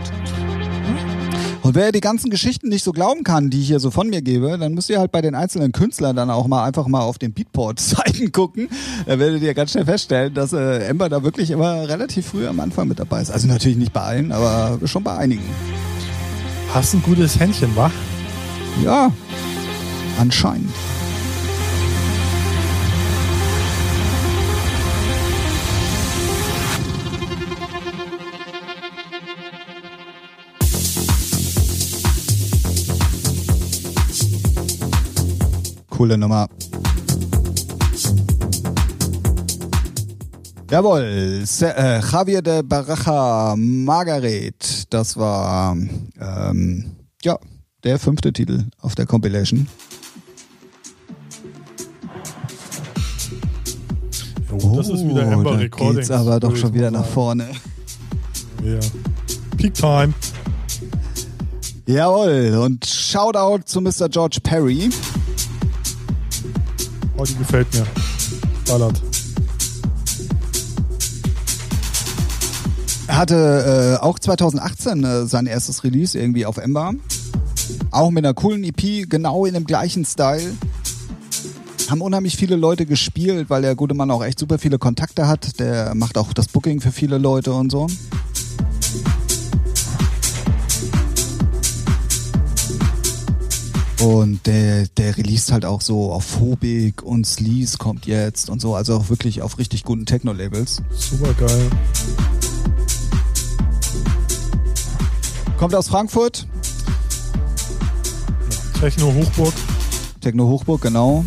Und wer die ganzen Geschichten nicht so glauben kann, die ich hier so von mir gebe, dann müsst ihr halt bei den einzelnen Künstlern dann auch mal einfach mal auf den Beatport-Seiten gucken. Da werdet ihr ganz schnell feststellen, dass äh, Ember da wirklich immer relativ früh am Anfang mit dabei ist. Also natürlich nicht bei allen, aber schon bei einigen. Hast ein gutes Händchen, wa? Ja, anscheinend. Coole Nummer. Jawohl, Se äh, Javier de Baraja Margaret, das war ähm, ja der fünfte Titel auf der Compilation. Oh, das ist wieder Ember da Recordings. geht's aber doch schon wieder nach vorne. Ja. Peak Time. Jawohl, und Shoutout zu Mr. George Perry. Oh, die gefällt mir. Ballert. Er hatte äh, auch 2018 äh, sein erstes Release irgendwie auf Ember. Auch mit einer coolen EP, genau in dem gleichen Style. Haben unheimlich viele Leute gespielt, weil der gute Mann auch echt super viele Kontakte hat. Der macht auch das Booking für viele Leute und so. Und der, der released halt auch so auf Phobik und Sleaze kommt jetzt und so. Also auch wirklich auf richtig guten Techno-Labels. Super geil. Kommt aus Frankfurt. Techno Hochburg. Techno Hochburg, genau.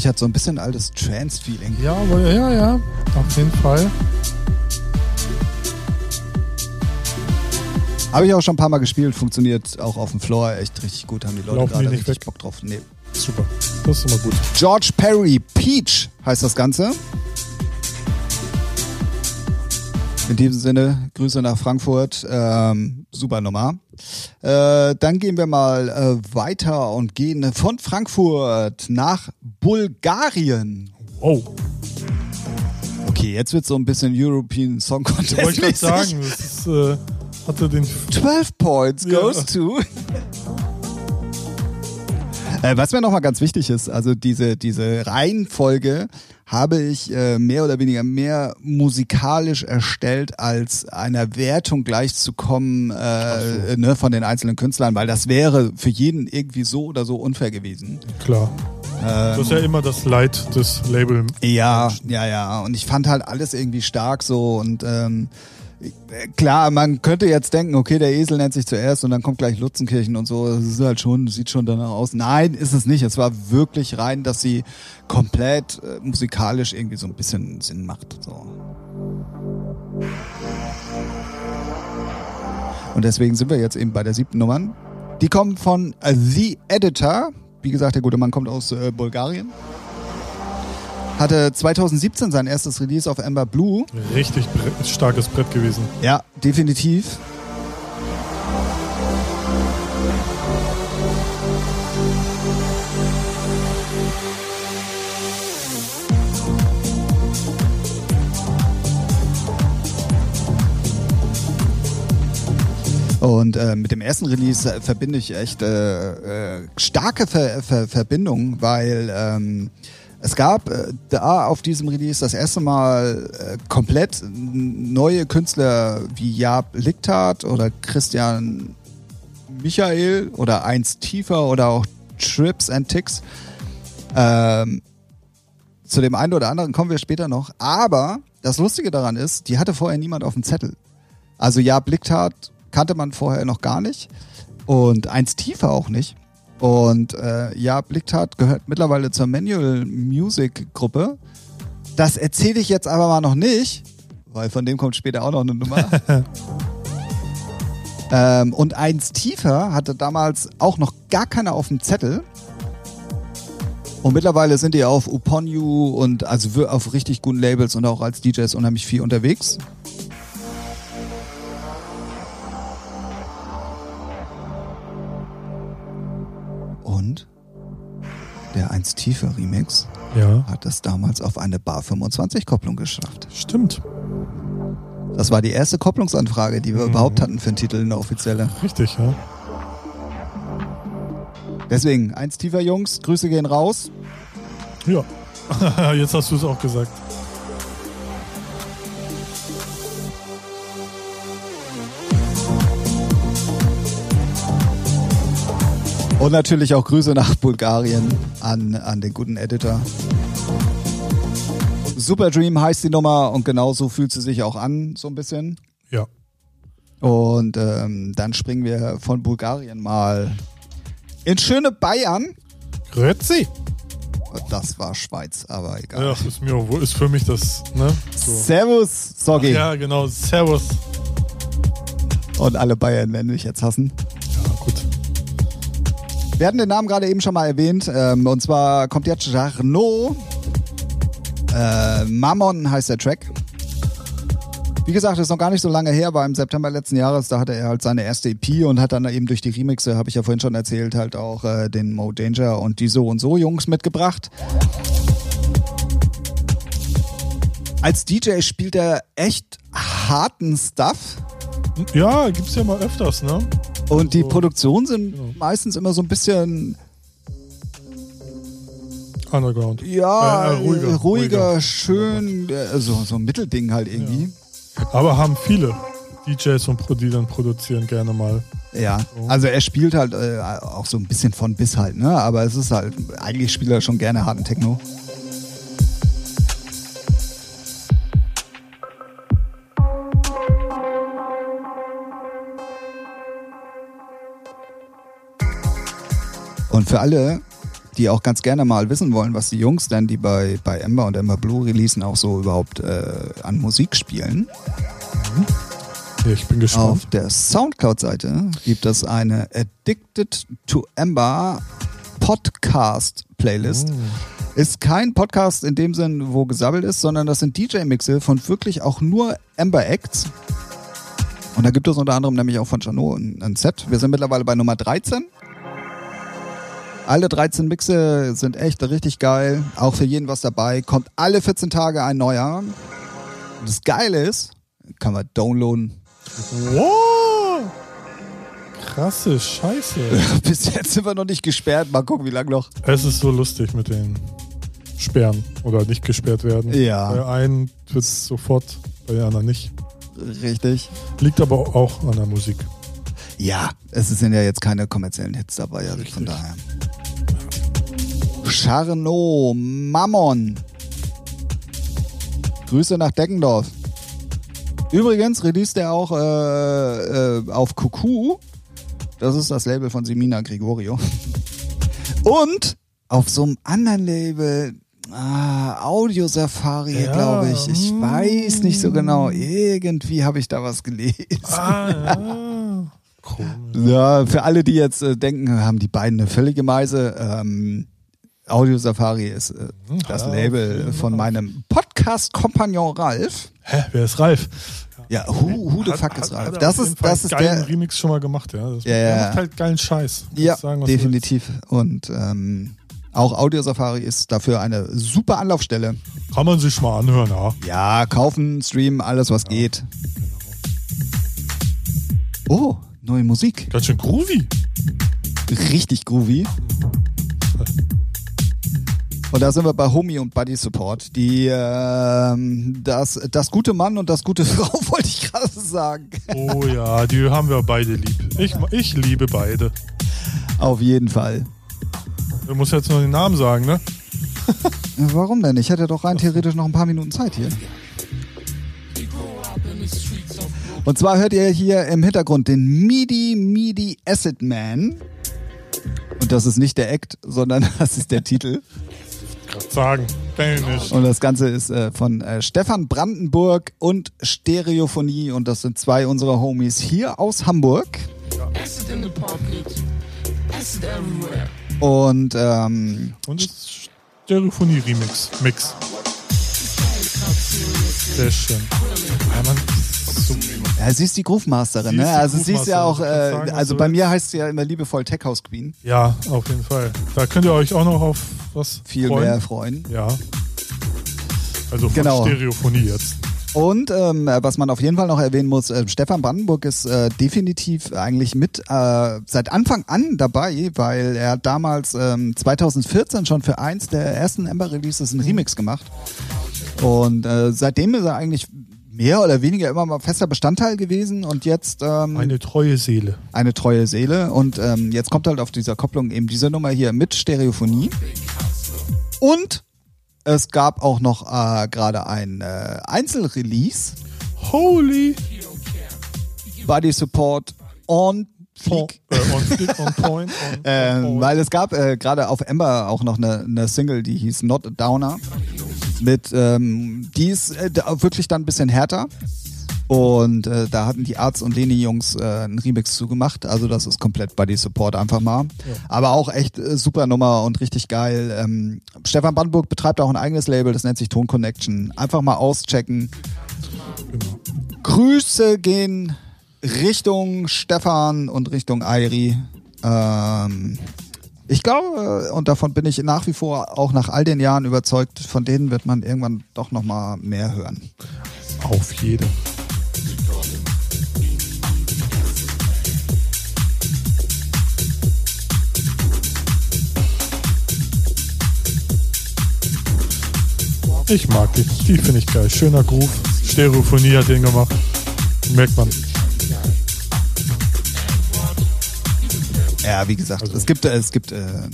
Finde ich hat so ein bisschen altes Trance-Feeling. Ja, ja, ja. Auf jeden Fall. Habe ich auch schon ein paar Mal gespielt, funktioniert auch auf dem Floor echt richtig gut, haben die Leute Laufen gerade richtig weg? Bock drauf. Nee. Super. Das ist immer gut. George Perry, Peach heißt das Ganze. In diesem Sinne, Grüße nach Frankfurt. Ähm, super Nummer. Äh, dann gehen wir mal äh, weiter und gehen von Frankfurt nach Bulgarien. Oh, Okay, jetzt wird so ein bisschen European Song Contest. wollte ich gerade mäßig. sagen, das ist, äh, hatte den 12 points Ja. goes to. Äh, Was mir nochmal ganz wichtig ist, also diese, diese Reihenfolge habe ich äh, mehr oder weniger mehr musikalisch erstellt, als einer Wertung gleichzukommen äh, ne, von den einzelnen Künstlern, weil das wäre für jeden irgendwie so oder so unfair gewesen. klar. Das ist ja immer das Leid des Label. Ja, ja, ja. Und ich fand halt alles irgendwie stark so und ähm, äh, klar, man könnte jetzt denken, okay, der Esel nennt sich zuerst und dann kommt gleich Lutzenkirchen und so. Das ist halt schon, sieht schon danach aus. Nein, ist es nicht. Es war wirklich rein, dass sie komplett äh, musikalisch irgendwie so ein bisschen Sinn macht. So. Und deswegen sind wir jetzt eben bei der siebten Nummer. Die kommen von The Editor. Wie gesagt, der gute Mann kommt aus äh, Bulgarien. Hatte 2017 sein erstes Release auf Amber Blue. Richtig bre starkes Brett gewesen. Ja, definitiv. Und äh, mit dem ersten Release äh, verbinde ich echt äh, äh, starke Ver Ver Verbindungen, weil ähm, es gab äh, da auf diesem Release das erste Mal äh, komplett neue Künstler wie Jaap Lichthardt oder Christian Michael oder Eins Tiefer oder auch Trips and Ticks. Ähm, zu dem einen oder anderen kommen wir später noch. Aber das Lustige daran ist, die hatte vorher niemand auf dem Zettel. Also Jaap Lichthardt kannte man vorher noch gar nicht und Eins Tiefer auch nicht. Und äh, Jaap Lichthardt gehört mittlerweile zur Manual Music Gruppe. Das erzähle ich jetzt aber mal noch nicht, weil von dem kommt später auch noch eine Nummer. ähm, und Eins Tiefer hatte damals auch noch gar keiner auf dem Zettel. Und mittlerweile sind die auf Upon You und also auf richtig guten Labels und auch als DJs unheimlich viel unterwegs. Der 1 Tiefer Remix Ja, hat es damals auf eine Bar 25 Kopplung geschafft. stimmt. Das war die erste Kopplungsanfrage, die wir Mhm. überhaupt hatten für einen Titel, eine offizielle. Richtig, ja. Deswegen, 1 Tiefer Jungs, Grüße gehen raus. Ja. Jetzt hast du es auch gesagt. Und natürlich auch Grüße nach Bulgarien an, an den guten Editor. Super Dream heißt die Nummer und genauso fühlt sie sich auch an, so ein bisschen. Ja. Und ähm, dann springen wir von Bulgarien mal in schöne Bayern. Grüezi. Das war Schweiz, aber egal. Ja, ist mir wo ist für mich das, ne? So. Servus, Soggy. Ja, genau. Servus. Und alle Bayern werden mich jetzt hassen. Wir hatten den Namen gerade eben schon mal erwähnt. Ähm, und zwar kommt jetzt Jarno. Äh, Mammon heißt der Track. Wie gesagt, ist noch gar nicht so lange her, war im September letzten Jahres, da hatte er halt seine erste EP und hat dann eben durch die Remixe, habe ich ja vorhin schon erzählt, halt auch äh, den Mo Danger und die So und So Jungs mitgebracht. Als DJ spielt er echt harten Stuff. Ja, gibt's ja mal öfters, ne? Und die. Produktionen sind Genau. meistens immer so ein bisschen Underground. Ja, Äh, äh, ruhiger, ruhiger, ruhiger. schön, äh, so, so ein Mittelding halt irgendwie. Aber haben viele DJs und die dann produzieren gerne mal. Ja, So. also er spielt halt äh, auch so ein bisschen von bis halt, ne? Aber es ist halt, eigentlich spielt er schon gerne harten Techno. Und für alle, die auch ganz gerne mal wissen wollen, was die Jungs denn, die bei, bei Ember und Ember Blue releasen, auch so überhaupt äh, an Musik spielen, ich bin gespannt. auf der Soundcloud-Seite gibt es eine Addicted to Ember Podcast Playlist. Oh. Ist kein Podcast in dem Sinn, wo gesabbelt ist, sondern das sind DJ-Mixe von wirklich auch nur Ember Acts. Und da gibt es unter anderem nämlich auch von ein, ein Set. Wir sind mittlerweile bei Nummer 13. Alle 13 Mixe sind echt richtig geil. Auch für jeden was dabei. Kommt alle 14 Tage ein neuer. Das Geile ist, kann man downloaden. Wow! Krasse Scheiße. Bis jetzt sind wir noch nicht gesperrt. Mal gucken, wie lange noch. Es ist so lustig mit den Sperren oder nicht gesperrt werden. Ja. Bei einen wird es sofort, bei den anderen nicht. Richtig. Liegt aber auch an der Musik. Ja, es sind ja jetzt keine kommerziellen Hits dabei, also von daher. Charnot, Mammon. Grüße nach Deckendorf. Übrigens released er auch äh, äh, auf Kuku. Das ist das Label von Semina Gregorio. Und auf so einem anderen Label, ah, Audio Safari, Ja, glaube ich. Ich mm. weiß nicht so genau. Irgendwie habe ich da was gelesen. Ah, ja. Komisch. Ja, für alle, die jetzt äh, denken, haben die beiden eine völlige Meise. Ähm, Audio Safari ist äh, das ja, Label von meinem Podcast-Kompagnon Ralf. Hä, wer ist Ralf? Ja, who, who the fuck hat- ist hat Ralf? Das ist, das ist der. Remix schon mal gemacht, ja. Das, Ja, der ja. macht halt geilen Scheiß. Ja, sagen, definitiv. Und ähm, auch Audio Safari ist dafür eine super Anlaufstelle. Kann man sich mal anhören, ja. Ja, kaufen, streamen, alles was geht. Oh, neue Musik. Ganz schön groovy. Richtig groovy. Und da sind wir bei Homie und Buddy Support, die ähm, das, das gute Mann und das gute Frau, wollte ich gerade sagen. Oh ja, die haben wir beide lieb. Ich, ich liebe beide. Auf jeden Fall. Du musst jetzt nur den Namen sagen, ne? Warum denn? Ich hätte doch rein theoretisch noch ein paar Minuten Zeit hier. Und zwar hört ihr hier im Hintergrund den Midi Midi Acid Man. Und das ist nicht der Act, sondern das ist der Titel. Grad sagen. Dänisch. Und das Ganze ist äh, von äh, Stefan Brandenburg und Stereophonie. Und das sind zwei unserer Homies hier aus Hamburg. Acid in the pocket, acid everywhere. Und ähm, Und das ist Stereophonie-Remix. Mix. Sehr schön. Ja, man, ja, sie ist die Groove Masterin, Sie ne? Also sie ist ja auch, äh, sagen, also du bei mir heißt sie ja immer liebevoll Tech House Queen. ja, auf jeden Fall. Da könnt ihr euch auch noch auf was Viel freuen. mehr freuen. Ja. Also von Genau. Stereophonie jetzt. Und ähm, was man auf jeden Fall noch erwähnen muss, äh, Stefan Brandenburg ist äh, definitiv eigentlich mit äh, seit Anfang an dabei, weil er hat damals ähm, 2014 schon für eins der ersten Ember Releases einen Remix gemacht. Und äh, seitdem ist er eigentlich mehr oder weniger immer mal fester Bestandteil gewesen und jetzt ähm, Eine treue Seele. eine treue Seele. Und ähm, jetzt kommt halt auf dieser Kopplung eben diese Nummer hier mit Stereophonie. Und es gab auch noch äh, gerade ein äh, Einzelrelease. Holy Body Support on Fleek. Äh, on point. On, on Ähm, point. weil es gab äh, gerade auf Ember auch noch eine, eine Single, die hieß Not a Downer. Mit, ähm, die ist äh, wirklich dann ein bisschen härter. Und äh, da hatten die Arzt und Leni Jungs äh, einen Remix zugemacht. Also das ist komplett Body Support einfach mal. Aber auch echt äh, super Nummer und richtig geil. Ähm, Stefan Brandenburg betreibt auch ein eigenes Label, das nennt sich Ton Connection. Einfach mal auschecken. Genau. Grüße gehen Richtung Stefan und Richtung Airi. Ähm, ich glaube, und davon bin ich nach wie vor auch nach all den Jahren überzeugt, von denen wird man irgendwann doch nochmal mehr hören. Auf jeden. Ich mag die. Die finde ich geil. Schöner Groove. Stereophonie hat den gemacht. Merkt man. Ja, wie gesagt, Also- es gibt, äh, es gibt, äh, äh,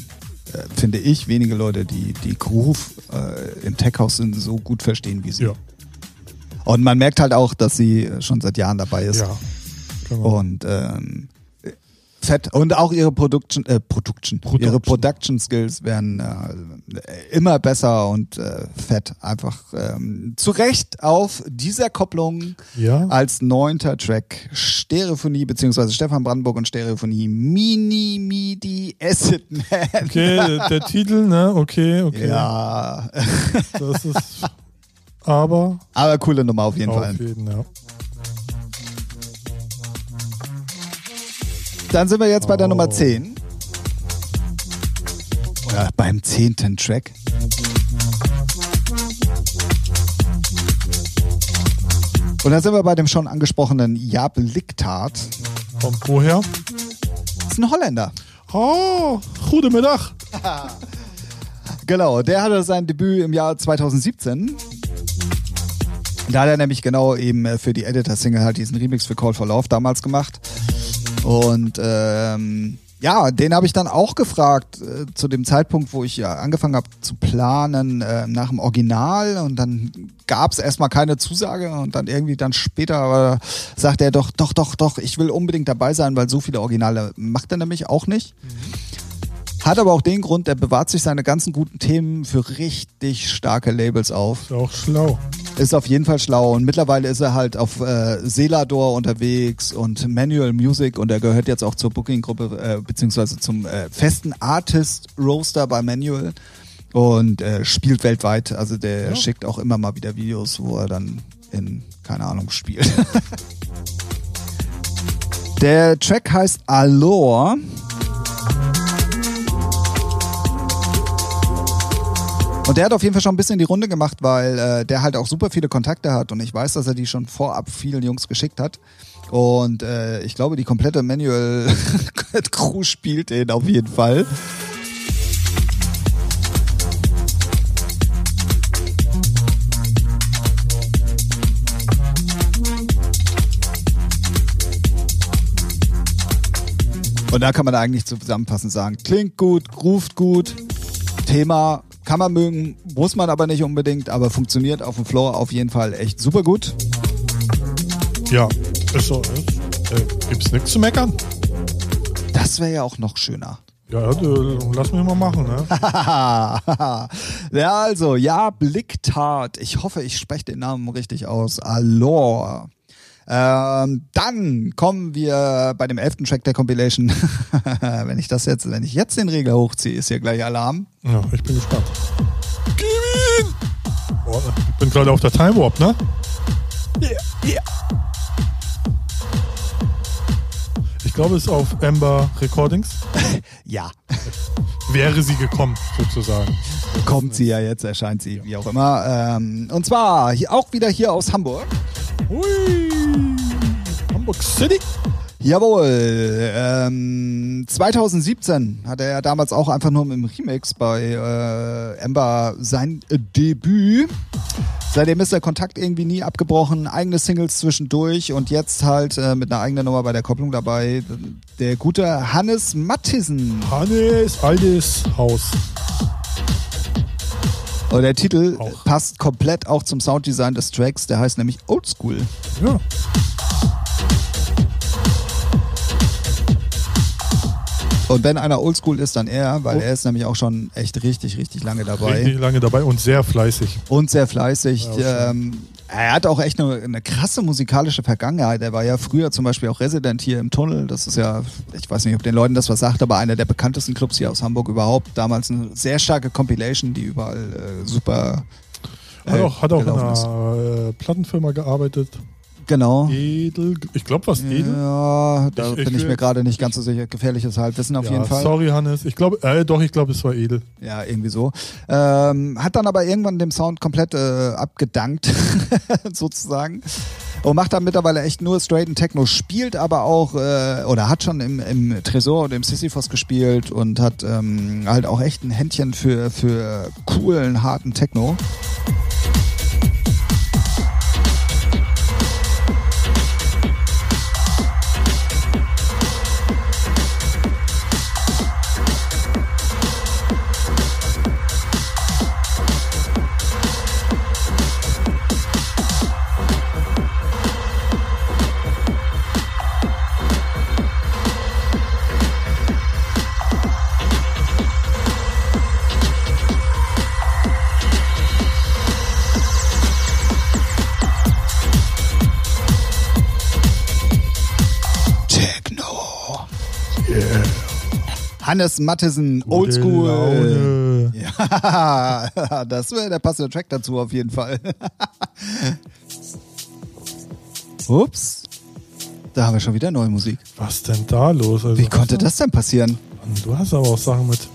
finde ich, wenige Leute, die die Groove äh, im Tech-House sind, so gut verstehen wie sie. Ja. Und man merkt halt auch, dass sie schon seit Jahren dabei ist. Ja. Genau. Und ähm, fett. Und auch ihre Production, äh, Production, Production. ihre Production Skills werden äh, immer besser und äh, fett. Einfach ähm, zu Recht auf dieser Kopplung Ja. als neunter Track Stereophonie beziehungsweise Stefan Brandenburg und Stereophonie Mini Midi Acid Man. Okay, der, der Titel, ne? Okay, okay. Ja, Das ist. Aber aber coole Nummer auf jeden auf Fall. jeden, ja. Dann sind wir jetzt bei der Nummer 10. Oder beim zehnten Track. Und dann sind wir bei dem schon angesprochenen Jaap Liktaat. Kommt woher? Das ist ein Holländer. Oh, goedemiddag. Genau, der hatte sein Debüt im Jahr 2017. Da hat er nämlich genau eben äh, für die Editor-Single halt diesen Remix für Call for Love damals gemacht. Und ähm, ja, den habe ich dann auch gefragt äh, zu dem Zeitpunkt, wo ich ja angefangen habe zu planen äh, nach dem Original. Und dann gab es erstmal keine Zusage. Und dann irgendwie dann später äh, sagt er doch, doch, doch, doch, ich will unbedingt dabei sein, weil so viele Originale macht er nämlich auch nicht. Hat aber auch den Grund, er bewahrt sich seine ganzen guten Themen für richtig starke Labels auf. Ist auch schlau. Ist auf jeden Fall schlau und mittlerweile ist er halt auf äh, Selador unterwegs und Manual Music und er gehört jetzt auch zur Booking-Gruppe äh, beziehungsweise zum äh, festen Artist-Roaster bei Manual und äh, spielt weltweit. Also der Ja. schickt auch immer mal wieder Videos, wo er dann in, keine Ahnung, spielt. der Track heißt Allure. Und der hat auf jeden Fall schon ein bisschen die Runde gemacht, weil äh, der halt auch super viele Kontakte hat und ich weiß, dass er die schon vorab vielen Jungs geschickt hat. Und äh, ich glaube, die komplette Manual Crew spielt den auf jeden Fall. Und da kann man eigentlich zusammenfassend sagen, klingt gut, groovt gut, Thema kann man mögen, muss man aber nicht unbedingt, aber funktioniert auf dem Floor auf jeden Fall echt super gut. Ja, ist so. Ist, äh, gibt's nichts zu meckern? Das wäre ja auch noch schöner. Ja, lass mich mal machen, ne? ja, also, ja, Blicktat. Ich hoffe, ich spreche den Namen richtig aus. Allure. Ähm, dann kommen wir bei dem elften Track der Compilation. wenn ich das jetzt, wenn ich jetzt den Regler hochziehe, ist hier gleich Alarm. Ja, ich bin gespannt. Gib ihn! Oh, ich bin gerade auf der Time Warp, ne? Ich glaube, es ist auf Ember Recordings. Ja, Wäre sie gekommen, sozusagen. kommt sie ja jetzt, erscheint sie, wie auch immer. Ähm, und zwar auch wieder hier aus Hamburg. Hui! Hamburg City? Jawohl. Ähm, 2017 hatte er damals auch einfach nur im Remix bei äh, Ember sein äh, Debüt. Seitdem ist der Kontakt irgendwie nie abgebrochen. Eigene Singles zwischendurch und jetzt halt äh, mit einer eigenen Nummer bei der Kopplung dabei. Der gute Hannes Mattissen. Hannes, altes Haus. Und der Titel Auch. passt komplett auch zum Sounddesign des Tracks. Der heißt nämlich Oldschool. Ja. Und wenn einer Oldschool ist, dann er, weil er ist nämlich auch schon echt richtig, richtig lange dabei. Richtig lange dabei und sehr fleißig. Und sehr fleißig. Ja, ähm, er hat auch echt eine, eine krasse musikalische Vergangenheit. Er war ja früher zum Beispiel auch Resident hier im Tunnel. Das ist ja, ich weiß nicht, ob den Leuten das was sagt, aber einer der bekanntesten Clubs hier aus Hamburg überhaupt. Damals eine sehr starke Compilation, die überall äh, super. Hat äh, auch, hat auch in einer äh, Plattenfirma gearbeitet. Genau. Edel, ich glaube, was Edel? Ja, da Ich- ich bin ich will- mir gerade nicht ganz so sicher. Gefährliches Halbwissen auf Ja, jeden Fall. Sorry, Hannes. Ich glaube, äh, doch, ich glaube, es war Edel. Ja, irgendwie so. Ähm, hat dann aber irgendwann dem Sound komplett äh, abgedankt, sozusagen. Und macht dann mittlerweile echt nur straighten Techno, spielt aber auch, äh, oder hat schon im, im Tresor und im Sisyphos gespielt und hat ähm, halt auch echt ein Händchen für, für coolen, harten. Techno. Hannes Mattesen, Oldschool. Ja, das wäre der passende Track dazu auf jeden Fall. Ups. Da haben wir schon wieder neue Musik. Was denn da los? Also, Wie konnte das denn passieren? Du hast aber auch Sachen mit.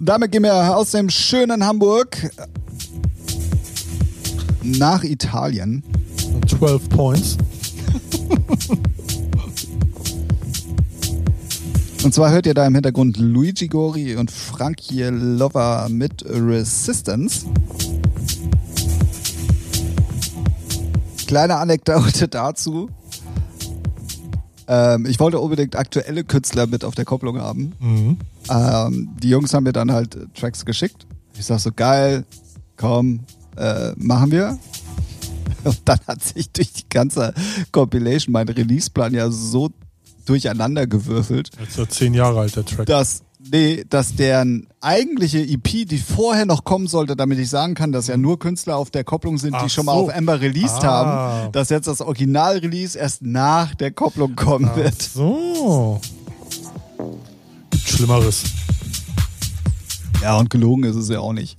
Damit gehen wir aus dem schönen Hamburg nach Italien. 12 Points. Und zwar hört ihr da im Hintergrund Luigi Gori und Frankie Lover mit Resistance. Kleine Anekdote dazu. Ähm, ich wollte unbedingt aktuelle Künstler mit auf der Kopplung haben. Mhm. Ähm, die Jungs haben mir dann halt Tracks geschickt. Ich sag so, geil, komm, äh, machen wir. Und dann hat sich durch die ganze Compilation mein Releaseplan ja so durcheinander gewürfelt, Jetzt ist 10 Jahre alt, der Track. dass, nee, dass deren eigentliche EP, die vorher noch kommen sollte, damit ich sagen kann, dass ja nur Künstler auf der Kopplung sind, Ach die schon mal so. auf Ember released Ah. haben, dass jetzt das Original-Release erst nach der Kopplung kommen Ach wird. so. Schlimmeres. Ja, und gelogen ist es ja auch nicht.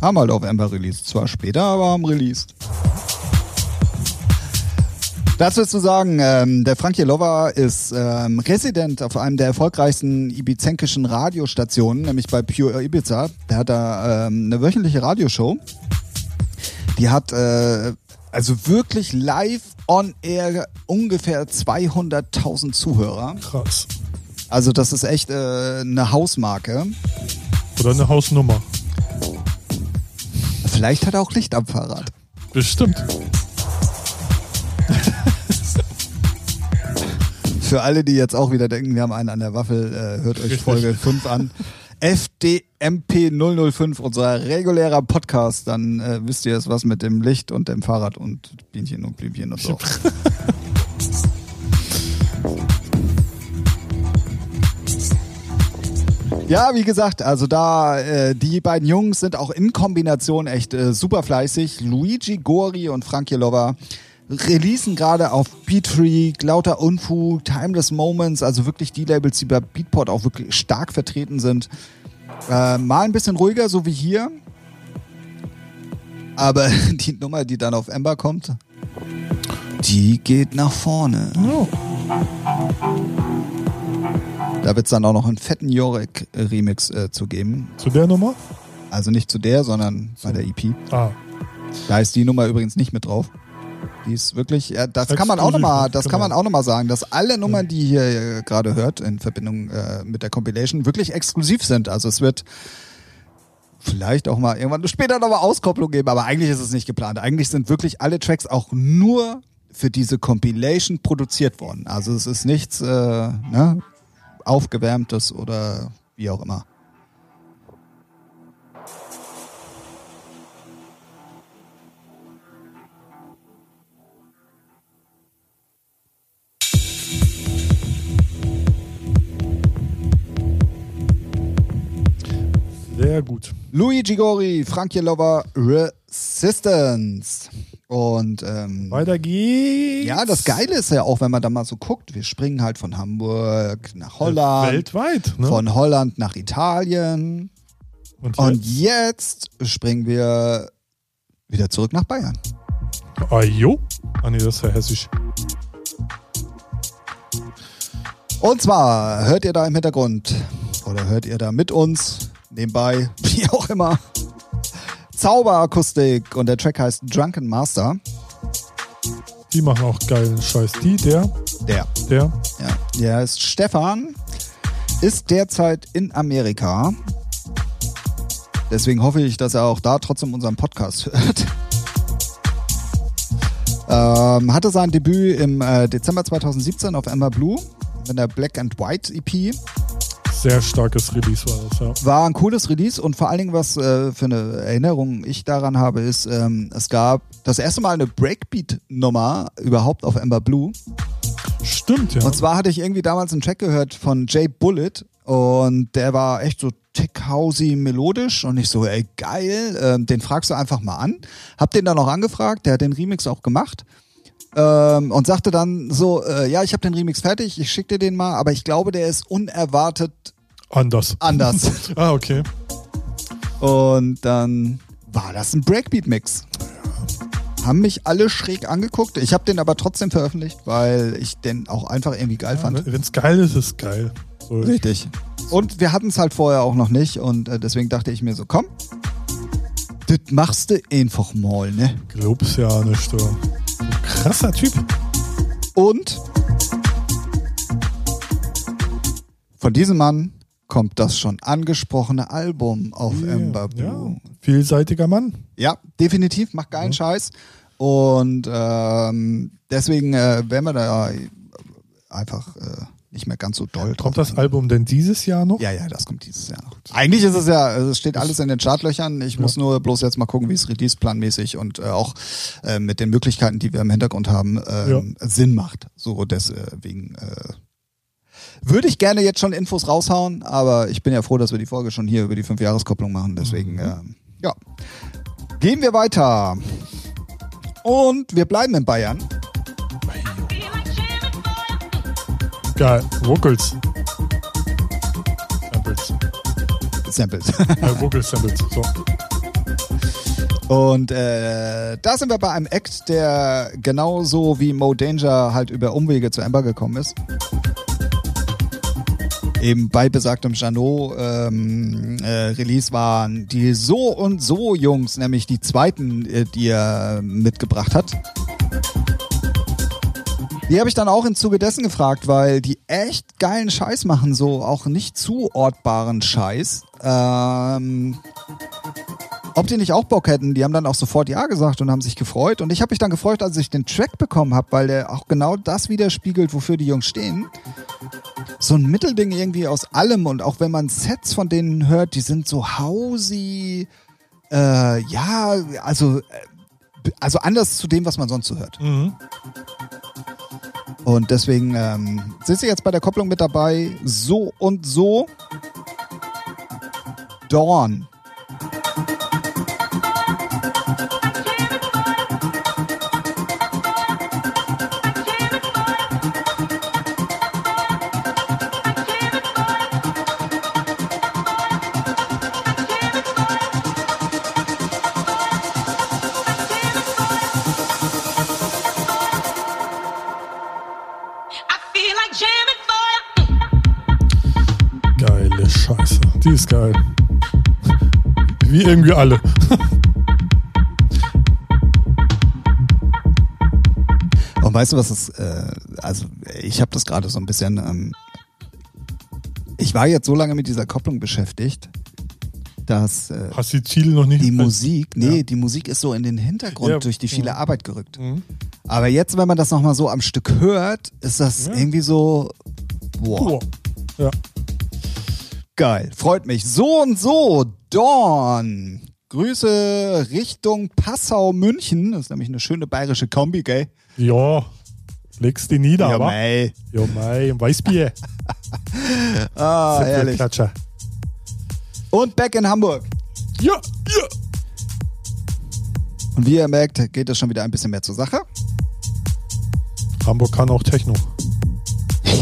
Haben halt auf Ember released. Zwar später, aber haben released. Dazu ist zu sagen, ähm, der Frankie Lover ist ähm, Resident auf einem der erfolgreichsten ibizenkischen Radiostationen, nämlich bei Pure Ibiza. Der hat da ähm, eine wöchentliche Radioshow. Die hat äh, also wirklich live on air ungefähr 200.000 Zuhörer. Krass. Also das ist echt äh, eine Hausmarke. Oder eine Hausnummer. Vielleicht hat er auch Licht am Fahrrad. Bestimmt. Für alle, die jetzt auch wieder denken, wir haben einen an der Waffel, äh, hört euch Richtig. Folge 5 an. FDMP 005, unser regulärer Podcast, dann äh, wisst ihr es was mit dem Licht und dem Fahrrad und Bienchen und Blümchen und so. Ja, wie gesagt, also da äh, die beiden Jungs sind auch in Kombination echt äh, super fleißig. Luigi Gori und Frankie Lover releasen gerade auf Beatree, Glauter Unfug, Timeless Moments, also wirklich die Labels, die bei Beatport auch wirklich stark vertreten sind. Äh, mal ein bisschen ruhiger, so wie hier. Aber die Nummer, die dann auf Ember kommt, die geht nach vorne. Ja. Da wird es dann auch noch einen fetten Jorek-Remix äh, zu geben. Zu der Nummer? Also nicht zu der, sondern bei der EP. Ah. Da ist die Nummer übrigens nicht mit drauf. Die ist wirklich, ja, das kann man auch Exklusiv, nochmal, das kann Genau. man auch nochmal sagen, dass alle Nummern, die ihr äh, gerade hört in Verbindung äh, mit der Compilation, wirklich exklusiv sind. Also es wird vielleicht auch mal irgendwann später nochmal Auskopplung geben, aber eigentlich ist es nicht geplant. Eigentlich sind wirklich alle Tracks auch nur für diese Compilation produziert worden. Also es ist nichts äh, ne, aufgewärmtes oder wie auch immer. Sehr gut. Luigi Gori, Frankie Lover, Resistance. Und ähm, Weiter geht's. ja, das Geile ist ja auch, wenn man da mal so guckt, wir springen halt von Hamburg nach Holland, Weltweit, ne? von Holland nach Italien und und jetzt? jetzt springen wir wieder zurück nach Bayern. Ah, jo. Ah, nee, das ist ja hessisch. Und zwar hört ihr da im Hintergrund oder hört ihr da mit uns nebenbei, wie auch immer, Zauberakustik und der Track heißt Drunken Master. Die machen auch geilen Scheiß. Die, der, Der. der. Ja, der heißt Stefan, ist derzeit in Amerika. Deswegen hoffe ich, dass er auch da trotzdem unseren Podcast hört. Ähm, hatte sein Debüt im äh, Dezember 2017 auf Emma Blue mit der Black and White EP. Sehr starkes Release war das, ja. War ein cooles Release und vor allen Dingen, was äh, für eine Erinnerung ich daran habe, ist, ähm, es gab das erste Mal eine Breakbeat-Nummer überhaupt auf Ember Blue. Stimmt, ja. Und zwar hatte ich irgendwie damals einen Track gehört von Jay Bullet und der war echt so tech housey melodisch und ich so, ey, geil, ähm, den fragst du einfach mal an. Hab den dann auch angefragt, der hat den Remix auch gemacht. Ähm, und sagte dann so, äh, ja, ich habe den Remix fertig, ich schick dir den mal, aber ich glaube, der ist unerwartet Anders. anders. Ah, okay. Und dann war das ein Breakbeat-Mix. Haben mich alle schräg angeguckt. Ich habe den aber trotzdem veröffentlicht, weil ich den auch einfach irgendwie geil fand. Wenn es geil ist, ist es geil. So, Richtig. Und wir hatten es halt vorher auch noch nicht und äh, deswegen dachte ich mir so, komm, das machst du einfach mal, ne? glaub's ja nicht. Du. Krasser Typ. Und von diesem Mann kommt das schon angesprochene Album auf Ember Ja, Blue. vielseitiger Mann. Ja, definitiv, macht geilen Scheiß. Und ähm, deswegen äh, werden wir da einfach äh, nicht mehr ganz so doll drauf. Kommt das Album denn dieses Jahr noch? Ja, ja, das kommt dieses Jahr noch. Eigentlich ist es ja, es steht alles in den Chartlöchern. Ich muss nur bloß jetzt mal gucken, wie es release-planmäßig und äh, auch äh, mit den Möglichkeiten, die wir im Hintergrund haben, ähm, Sinn macht. So deswegen äh, würde ich gerne jetzt schon Infos raushauen, aber ich bin ja froh, dass wir die Folge schon hier über die Fünfjahreskopplung machen. Deswegen, ähm, ja. Gehen wir weiter. Und wir bleiben in Bayern. Geil. Vocals. Samples. Samples. Äh, Vocal Samples. So. Und äh, da sind wir bei einem Act, der genauso wie Mo Danger halt über Umwege zu Ember gekommen ist. Eben bei besagtem Janot ähm, äh, Release waren die So und So Jungs, nämlich die zweiten, äh, die er mitgebracht hat. Die habe ich dann auch im Zuge dessen gefragt, weil die echt geilen Scheiß machen, so auch nicht zuortbaren Scheiß. Ähm, ob die nicht auch Bock hätten. Die haben dann auch sofort Ja gesagt und haben sich gefreut. Und ich habe mich dann gefreut, als ich den Track bekommen habe, weil der auch genau das widerspiegelt, wofür die Jungs stehen. So ein Mittelding irgendwie aus allem. Und auch wenn man Sets von denen hört, die sind so hausy. Äh, ja, also, äh, also anders zu dem, was man sonst so hört. Mhm. Und deswegen ähm, sind sie jetzt bei der Kopplung mit dabei. So und so. Dawn. Geil. Wie irgendwie alle. Und weißt du, was es, äh, also ich habe das gerade so ein bisschen, ähm, ich war jetzt so lange mit dieser Kopplung beschäftigt, dass äh, Hast die Ziele noch nicht? die Musik, nee, Ja. die Musik ist so in den Hintergrund Ja. durch die viele Ja. Arbeit gerückt. Mhm. Aber jetzt, wenn man das nochmal so am Stück hört, ist das irgendwie so, boah, Boah. Ja. Geil, freut mich. So und so, Dawn. Grüße Richtung Passau, München. Das ist nämlich eine schöne bayerische Kombi, gell? Ja. Legst die nieder, ja, aber. mei. Ja, mei. Weißbier. Ah, ehrlich. Klatscher. Und back in Hamburg. Ja, ja. Und wie ihr merkt, geht es schon wieder ein bisschen mehr zur Sache. Hamburg kann auch Techno.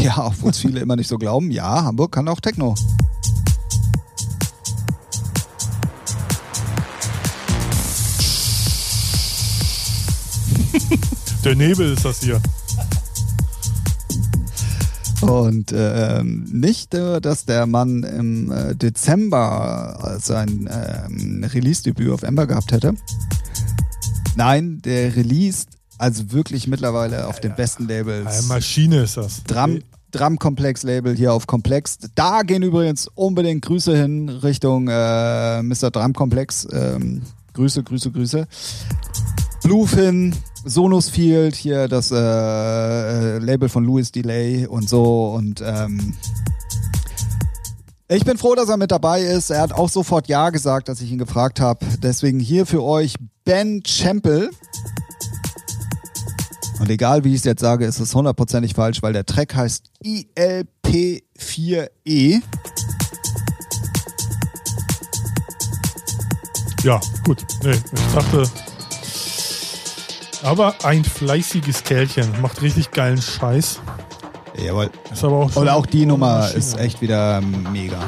Ja, obwohl es viele immer nicht so glauben. Ja, Hamburg kann auch Techno. Der Nebel ist das hier. Und ähm, nicht, äh, dass der Mann im äh, Dezember sein ähm, Release-Debüt auf Ember gehabt hätte. Nein, der released also wirklich mittlerweile auf den besten Eine Labels. Maschine ist das. Drum, Drum Komplex Label hier auf Komplex. Da gehen übrigens unbedingt Grüße hin Richtung äh, Mr. Drum Komplex. Ähm, Grüße, Grüße, Grüße. Bluefin, Sonus Field, hier das äh, äh, Label von Louis Delay und so und ähm, ich bin froh, dass er mit dabei ist. Er hat auch sofort Ja gesagt, als ich ihn gefragt habe. Deswegen hier für euch Ben Champel. Und egal wie ich es jetzt sage, ist es hundertprozentig falsch, weil der Track heißt ILP4E. Ja, gut. Nee, ich dachte. Aber ein fleißiges Kerlchen macht richtig geilen Scheiß. Jawohl. Ist aber auch Oder auch die Nummer ist echt wieder mega.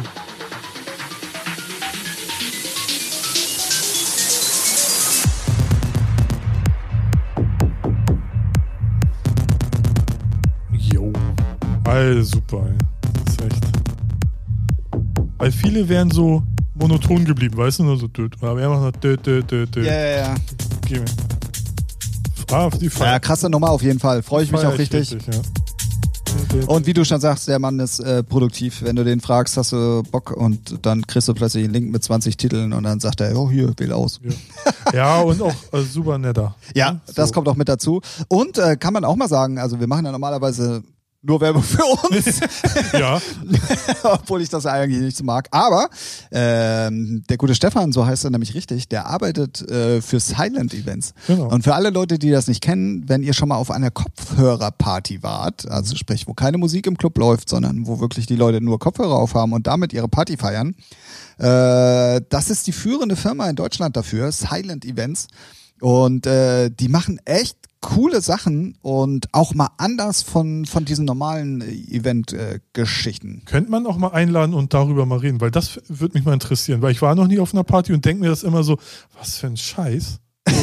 Jo. Alter, super. Das ist echt. Weil viele wären so monoton geblieben, weißt du? Nur so, aber er macht noch. Ja, ja, ja. Okay. Ah, auf die Ja, Feier. krasse Nummer auf jeden Fall. Freue ich mich auch richtig. ja. Und wie du schon sagst, der Mann ist äh, produktiv. Wenn du den fragst, hast du Bock und dann kriegst du plötzlich einen Link mit 20 Titeln und dann sagt er, oh hier, wähl aus. Ja. ja, und auch äh, super netter. Ja, Ne? das So. kommt auch mit dazu. Und äh, kann man auch mal sagen, also wir machen ja normalerweise nur Werbung für uns, Ja, obwohl ich das eigentlich nicht so mag. Aber ähm, der gute Stefan, so heißt er nämlich richtig, der arbeitet äh, für Silent Events. Genau. Und für alle Leute, die das nicht kennen, wenn ihr schon mal auf einer Kopfhörerparty wart, also sprich, wo keine Musik im Club läuft, sondern wo wirklich die Leute nur Kopfhörer aufhaben und damit ihre Party feiern, äh, das ist die führende Firma in Deutschland dafür, Silent Events. Und äh, die machen echt coole Sachen und auch mal anders von, von diesen normalen Event-Geschichten. könnte man auch mal einladen und darüber mal reden, weil das würde mich mal interessieren, weil ich war noch nie auf einer Party und denke mir das immer so, was für ein Scheiß. So,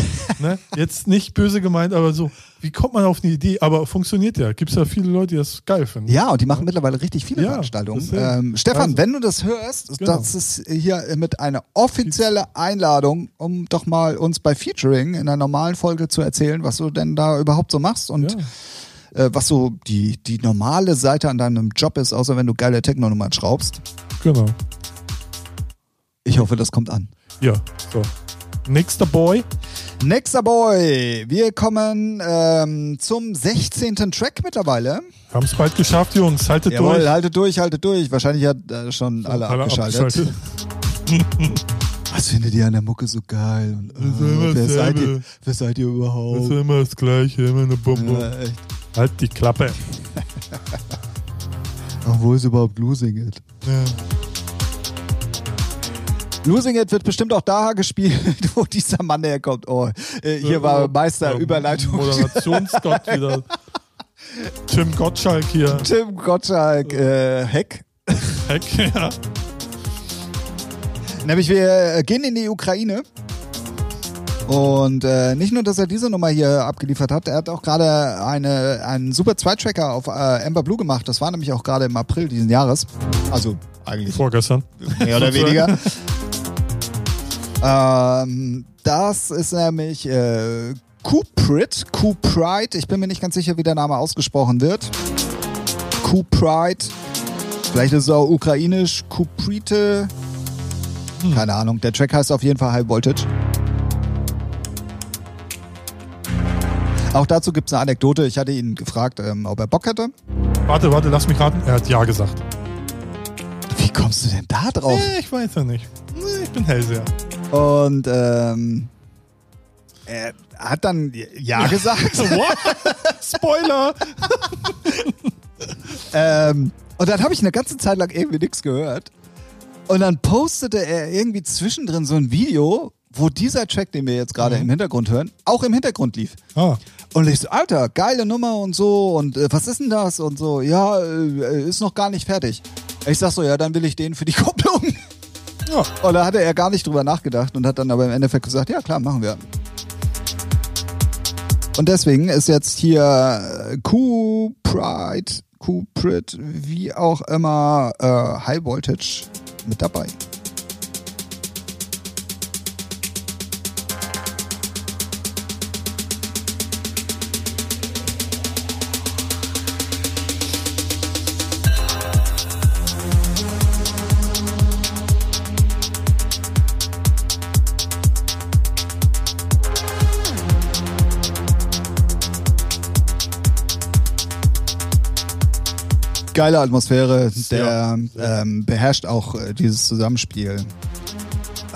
ne? Jetzt nicht böse gemeint, aber so, wie kommt man auf eine Idee? Aber funktioniert ja. Gibt es ja viele Leute, die das geil finden. Ja, und die machen mittlerweile richtig viele Ja, Veranstaltungen. Ähm, Stefan, Also- wenn du das hörst, Genau. das ist hier mit einer offizielle Einladung, um doch mal uns bei Featuring in einer normalen Folge zu erzählen, was du denn da überhaupt so machst und Ja. äh, was so die, die normale Seite an deinem Job ist, außer wenn du geile Techno-Nummern schraubst. Genau. Ich hoffe, das kommt an. Ja, so. Nächster Boy. Nächster Boy, wir kommen ähm, zum 16. Track mittlerweile. Haben es bald geschafft, Jungs. Haltet Jawohl, durch. haltet durch, haltet durch. Wahrscheinlich hat äh, schon alle, abgeschaltet. Was findet ihr an der Mucke so geil? Und, ist äh, wer, seid ihr, wer seid ihr Das ist überhaupt? immer das Gleiche, immer eine Bombe. Echt. Halt die Klappe. Wo ist überhaupt Losing It? Ja. Losing It wird bestimmt auch da gespielt, wo dieser Mann herkommt. Oh, äh, hier war Meister Ja, Überleitung. Moderationsgott wieder. Tim Gottschalk hier. Tim Gottschalk, äh, Heck. Heck, ja. Nämlich wir gehen in die Ukraine. Und äh, nicht nur, dass er diese Nummer hier abgeliefert hat, er hat auch gerade eine, einen super Zweitracker auf äh, Amber Blue gemacht. Das war nämlich auch gerade im April diesen Jahres. Also eigentlich Vorgestern. mehr oder weniger. Ähm, das ist nämlich äh, Cuprit, Cupride. Ich bin mir nicht ganz sicher, wie der Name ausgesprochen wird. Cupride. Vielleicht ist es auch ukrainisch. Cuprite. Keine Ahnung. Der Track heißt auf jeden Fall High Voltage. Auch dazu gibt es eine Anekdote. Ich hatte ihn gefragt, ähm, ob er Bock hätte. Warte, warte, lass mich raten. Er hat Ja gesagt. Wie kommst du denn da drauf? Nee, ich weiß ja nicht. Ich bin Hellseher. Und ähm, er hat dann Ja gesagt. Spoiler! ähm, und dann habe ich eine ganze Zeit lang irgendwie nichts gehört. Und dann postete er irgendwie zwischendrin so ein Video, wo dieser Track, den wir jetzt gerade Mhm. im Hintergrund hören, auch im Hintergrund lief. Ah, Und ich so, Alter, geile Nummer und so. Und äh, was ist denn das? Und so, ja, äh, ist noch gar nicht fertig. Ich sag so, ja, dann will ich den für die Kupplung. Ja. Und da hatte er gar nicht drüber nachgedacht und hat dann aber im Endeffekt gesagt, ja klar, machen wir. Und deswegen ist jetzt hier äh, Q-Pride, Q-Prit, wie auch immer, äh, High Voltage mit dabei. Geile Atmosphäre, der ähm, beherrscht auch äh, dieses Zusammenspiel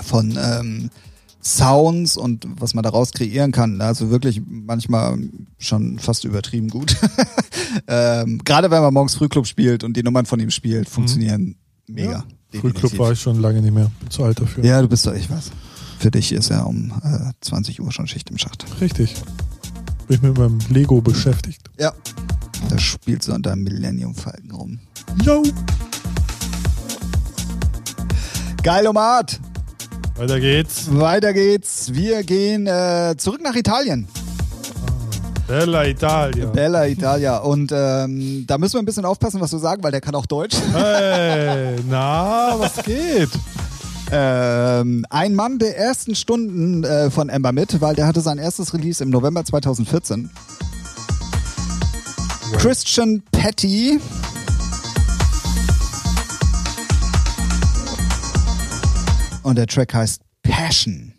von ähm, Sounds und was man daraus kreieren kann. Also wirklich manchmal schon fast übertrieben gut. ähm, Gerade wenn man morgens Frühclub spielt und die Nummern von ihm spielt, funktionieren mega. Frühclub definitiv. war ich schon lange nicht mehr. Bin zu alt dafür. Ja, du bist doch, ich weiß. Für dich ist ja um äh, 20 Uhr schon Schicht im Schacht. Richtig. Bin ich mit meinem Lego beschäftigt. Ja. Da spielst du an deinem Millennium Falken rum. Yo! Geil, Omat! Weiter geht's. Weiter geht's. Wir gehen äh, zurück nach Italien. Bella Italia. Bella Italia. Und ähm, da müssen wir ein bisschen aufpassen, was wir sagen, weil der kann auch Deutsch. Hey, na, was geht? Ähm, ein Mann der ersten Stunden äh, von Ember mit, weil der hatte sein erstes Release im November 2014. Christian Petty. Und der Track heißt Passion.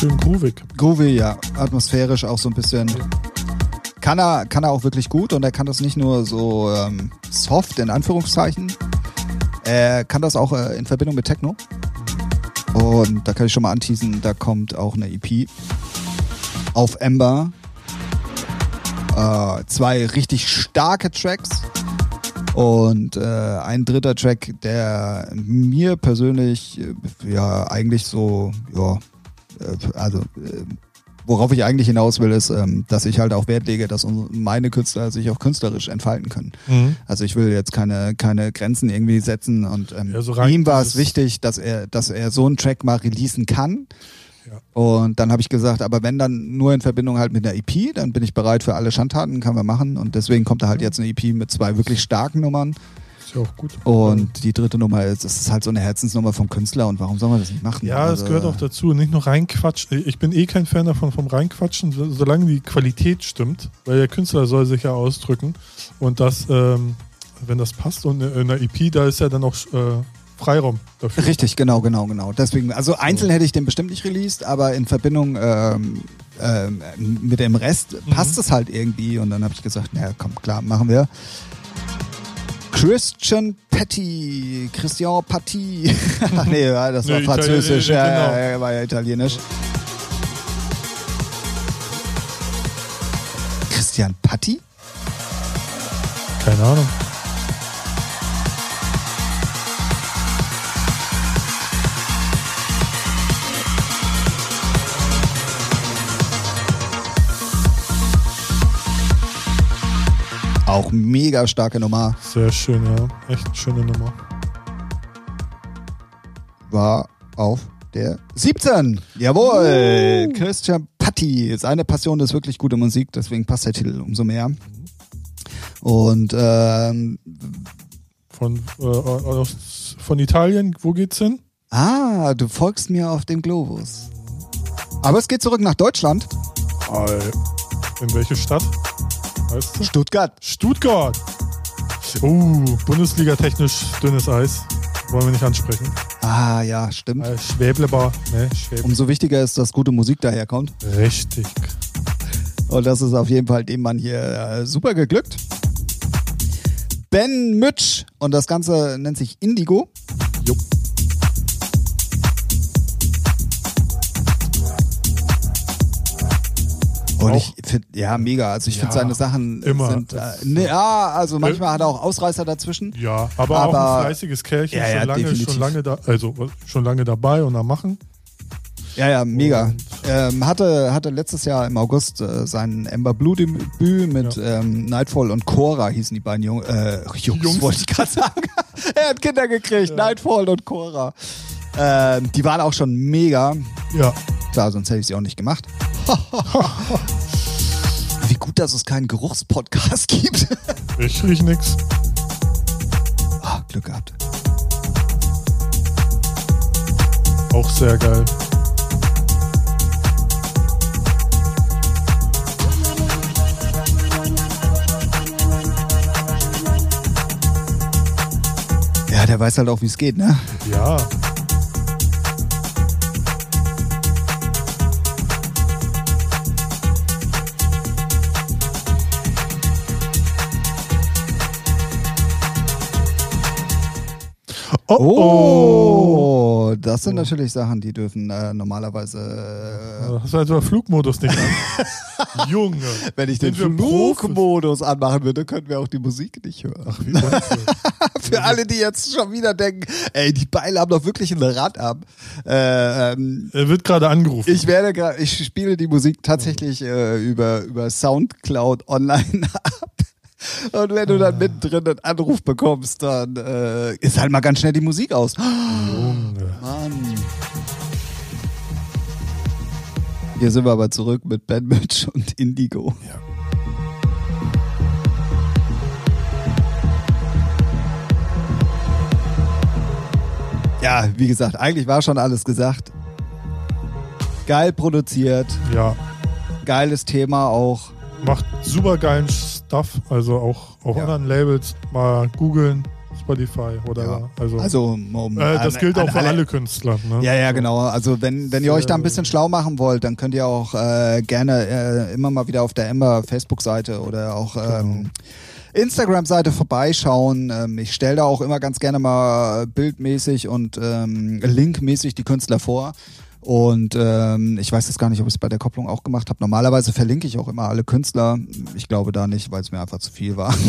Schön groovig. Groovy, ja, atmosphärisch auch so ein bisschen. Kann er, kann er auch wirklich gut und er kann das nicht nur so ähm, soft in Anführungszeichen. Er kann das auch äh, in Verbindung mit Techno. Und da kann ich schon mal anteasen, da kommt auch eine EP auf Ember. Äh, zwei richtig starke Tracks und äh, ein dritter Track, der mir persönlich äh, ja eigentlich so ja also äh, worauf ich eigentlich hinaus will, ist, ähm, dass ich halt auch Wert lege, dass meine Künstler sich auch künstlerisch entfalten können. Mhm. Also ich will jetzt keine, keine Grenzen irgendwie setzen und ähm, Ja, so ihm war es wichtig, dass er, dass er so einen Track mal releasen kann. Ja. Und dann habe ich gesagt, aber wenn dann nur in Verbindung halt mit einer EP, dann bin ich bereit für alle Schandtaten, kann man machen. Und deswegen kommt da halt jetzt eine EP mit zwei wirklich starken Nummern. Ist ja auch gut. Und die dritte Nummer ist, das ist halt so eine Herzensnummer vom Künstler und warum soll man das nicht machen? Ja, das Also, gehört auch dazu. Nicht nur reinquatschen. Ich bin eh kein Fan davon vom Reinquatschen, so- solange die Qualität stimmt, weil der Künstler soll sich ja ausdrücken. Und das, ähm, wenn das passt und in der EP, da ist ja dann auch äh, Freiraum dafür. Richtig, genau, genau, genau. Deswegen, also einzeln hätte ich den bestimmt nicht released, aber in Verbindung ähm, ähm, mit dem Rest Mhm. passt es halt irgendwie. Und dann habe ich gesagt, naja, komm, klar, machen wir. Christian Petty, Christian Patti. Nee, ja, das war Nee, französisch, Italien- ja, genau. ja, war ja italienisch. Christian Patti? Keine Ahnung. Auch mega starke Nummer. Sehr schön, ja. Echt schöne Nummer. war auf der 17. Jawohl! Christian Patti. Seine Passion ist wirklich gute Musik, deswegen passt der Titel umso mehr. Und ähm, Von, äh, aus, von Italien, wo geht's hin? ah, du folgst mir auf dem Globus. Aber es geht zurück nach Deutschland. In welche Stadt? Weißt du? Stuttgart. Stuttgart. Uh, Bundesliga technisch dünnes Eis. Wollen wir nicht ansprechen. Ah ja, stimmt. Äh, Schwäblebar. Ne, Schwäb Umso wichtiger ist, dass gute Musik daherkommt. Richtig. Und das ist auf jeden Fall dem Mann hier äh, super geglückt. Ben Mütsch. Und das Ganze nennt sich Indigo. Jo. Und Auch- ich finde, ja, mega. Also ich Ja, finde seine Sachen immer. sind, äh, ne, ja, also manchmal hat er auch Ausreißer dazwischen. Ja, aber, auch Aber- ein fleißiges Kerlchen, Ja, ja, schon, lange, definitiv. schon lange da, also schon lange dabei und am Machen. Ja, ja, mega. Ähm, hatte, hatte letztes Jahr im August äh, sein Ember Blue Debüt mit ähm, Nightfall und Cora hießen die beiden Jung, äh, Jungs, Jungs. wollte ich gerade sagen. er hat Kinder gekriegt, Nightfall und Cora. Ähm, die waren auch schon mega. Ja. Klar, sonst hätte ich sie auch nicht gemacht. Wie gut, dass es keinen Geruchspodcast gibt. Ich riech nix. Ah, Glück gehabt. Auch sehr geil. Ja, der weiß halt auch, wie es geht, ne? Ja. Oh, oh. Oh, das sind natürlich Sachen, die dürfen äh, normalerweise, äh, Hast du also Flugmodus nicht an? Junge. wenn ich den? Flugmodus anmachen würde, könnten wir auch die Musik nicht hören. Ach, wie. Für alle, die jetzt schon wieder denken, ey, die Beile haben doch wirklich ein Rad ab. Äh, ähm, Er wird gerade angerufen. ich werde gerade, ich spiele die Musik tatsächlich äh, über, über Soundcloud online. Und wenn du dann mittendrin einen Anruf bekommst, dann äh, ist halt mal ganz schnell die Musik aus. Junge. Mann. Hier sind wir aber zurück mit Ben Mitch und Indigo. Ja. Ja, wie gesagt, eigentlich war schon alles gesagt. Geil produziert, Ja. geiles Thema auch. Macht super geilen Stuff. Also auch auf Ja. anderen Labels mal googeln. Spotify oder Ja. also. Also, um, äh, das gilt an auch für alle, Künstler. Ne? Ja, ja, genau. Also wenn, wenn ihr euch da ein bisschen schlau machen wollt, dann könnt ihr auch äh, gerne äh, immer mal wieder auf der Ember Facebook-Seite oder auch ähm, Instagram-Seite vorbeischauen. Ähm, ich stelle da auch immer ganz gerne mal bildmäßig und ähm, linkmäßig die Künstler vor. Und ähm, ich weiß jetzt gar nicht, ob ich es bei der Kopplung auch gemacht habe. Normalerweise verlinke ich auch immer alle Künstler. Ich glaube da nicht, weil es mir einfach zu viel war.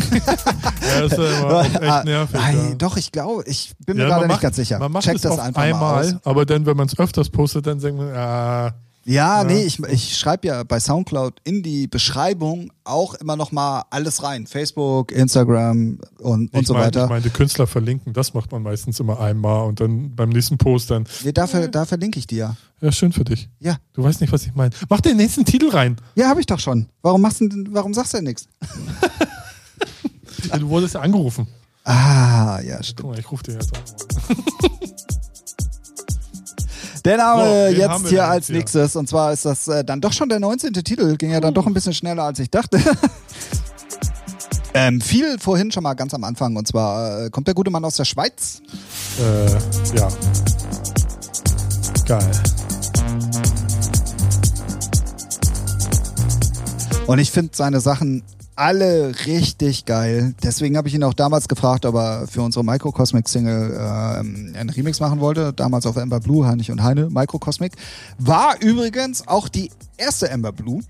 Ja, ist ja immer echt nervig. Nein, ja. doch, ich glaube, ich bin mir Ja, gerade nicht macht- ganz sicher. Man macht Check es das einfach mal aus. einmal, aber dann, wenn man es öfters postet, dann denkt man, ah, Ja, nee, ich, ich schreibe ja bei Soundcloud in die Beschreibung auch immer noch mal alles rein. Facebook, Instagram und, und ich so meine, weiter. ich meine, die Künstler verlinken, das macht man meistens immer einmal und dann beim nächsten Post dann, Nee, dafür, da verlinke ich dir. ja, schön für dich. Ja. Du weißt nicht, was ich meine. Mach den nächsten Titel rein. Ja, habe ich doch schon. Warum machst du denn, warum sagst du denn nichts? Ja, du wurdest ja angerufen. Ah, ja, stimmt. Guck mal, ich rufe dir jetzt an. Der Name So, haben jetzt hier als hier? nächstes und zwar ist das äh, dann doch schon der 19. Titel. Ging ja dann doch ein bisschen schneller als ich dachte. ähm, viel vorhin schon mal ganz am Anfang und zwar äh, kommt der gute Mann aus der Schweiz. Äh, ja. Geil. Und ich finde seine Sachen alle richtig geil. Deswegen habe ich ihn auch damals gefragt, ob er für unsere Microcosmic-Single ähm, einen Remix machen wollte. Damals auf Ember Blue, Heinrich und Heine, Microcosmic. War übrigens auch die erste Ember Blue.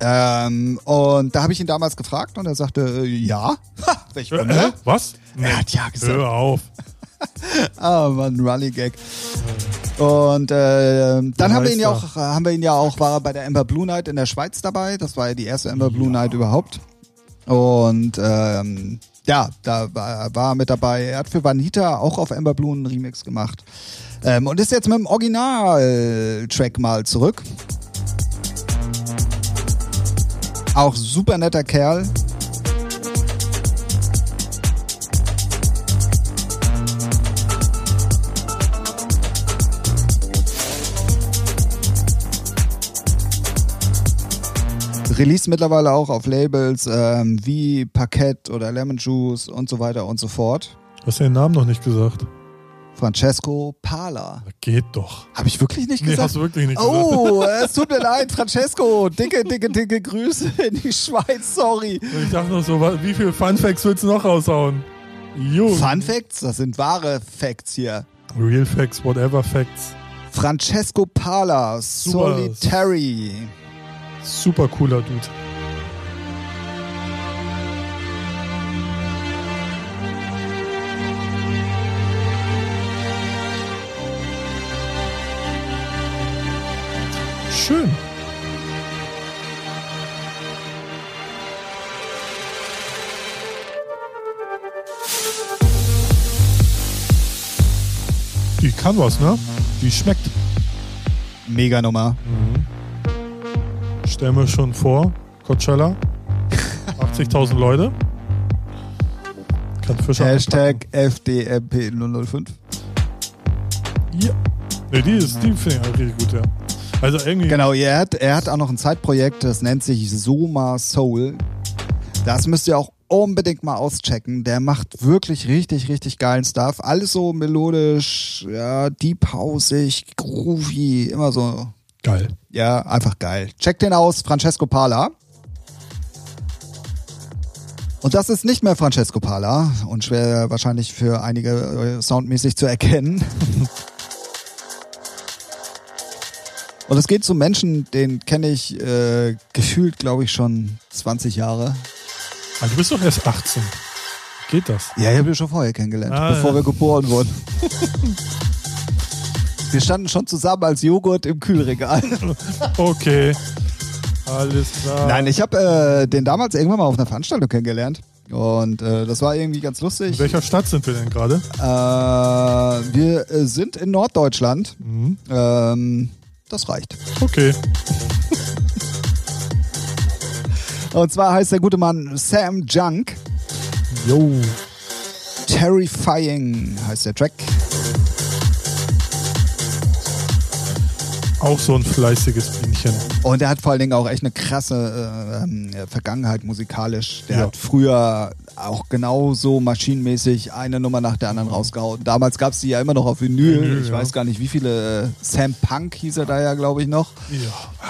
Ähm, und da habe ich ihn damals gefragt und er sagte, äh, ja. Ha, welch Äh, äh, was? Er hat ja gesagt. Hör auf. Ah, Mann, Running Gag. Und äh, dann haben wir ihn ja auch, haben wir ihn ja auch, war er bei der Ember Blue Night in der Schweiz dabei. Das war ja die erste Ember Blue Night überhaupt. Und ähm, ja, da war, war er mit dabei. Er hat für Vanita auch auf Ember Blue einen Remix gemacht. Ähm, und ist jetzt mit dem Original-Track mal zurück. Auch super netter Kerl. Release mittlerweile auch auf Labels ähm, wie Parkett oder Lemon Juice und so weiter und so fort. Du hast den Namen noch nicht gesagt. Francesco Pala. Geht doch. Habe ich wirklich nicht Nee, gesagt? hast du wirklich nicht gesagt. Oh, es tut mir leid, Francesco. Dicke, dicke, dicke Grüße in die Schweiz, sorry. Ich dachte noch so, wie viele Fun Facts willst du noch raushauen? Jung. Fun Facts, das sind wahre Facts hier. Real Facts, whatever Facts. Francesco Pala. Solitary. Super cooler Dude. Schön. Die kann was, ne? Die schmeckt. Mega Nummer. Stell mir schon vor, Coachella. 80.000 Leute. Kann Fischer Hashtag FDMP005. Ja. Ne, die ist, die finde ich auch richtig gut, ja. Also irgendwie. Genau, er hat, er hat auch noch ein Zeitprojekt, das nennt sich Soma Soul. Das müsst ihr auch unbedingt mal auschecken. Der macht wirklich richtig, richtig geilen Stuff. Alles so melodisch, ja, deep houseig, groovy, immer so. Geil. Ja, einfach geil. Check den aus, Francesco Pala. Und das ist nicht mehr Francesco Pala und schwer wahrscheinlich für einige äh, soundmäßig zu erkennen. Und es geht zu Menschen, den kenne ich äh, gefühlt, glaube ich, schon 20 Jahre. Aber du bist doch erst 18. Geht das? Ja, ich habe ihn schon vorher kennengelernt, ah, bevor ja. wir geboren wurden. wir standen schon zusammen als Joghurt im Kühlregal. Okay. Alles klar. Nein, ich habe äh, den damals irgendwann mal auf einer Veranstaltung kennengelernt. Und äh, das war irgendwie ganz lustig. In welcher Stadt sind wir denn gerade? Äh, wir äh, sind in Norddeutschland. Mhm. Ähm, das reicht. Okay. Und zwar heißt der gute Mann Sam Junk. Jo. Terrifying heißt der Track. Auch so ein fleißiges Bienchen. Und er hat vor allen Dingen auch echt eine krasse äh, ähm, Vergangenheit musikalisch. Der Ja. hat früher auch genauso maschinenmäßig eine Nummer nach der anderen rausgehauen. Damals gab es die ja immer noch auf Vinyl. Vinyl, ich ja. weiß gar nicht, wie viele. Äh, Sam Punk hieß er da ja, glaube ich, noch. Ja.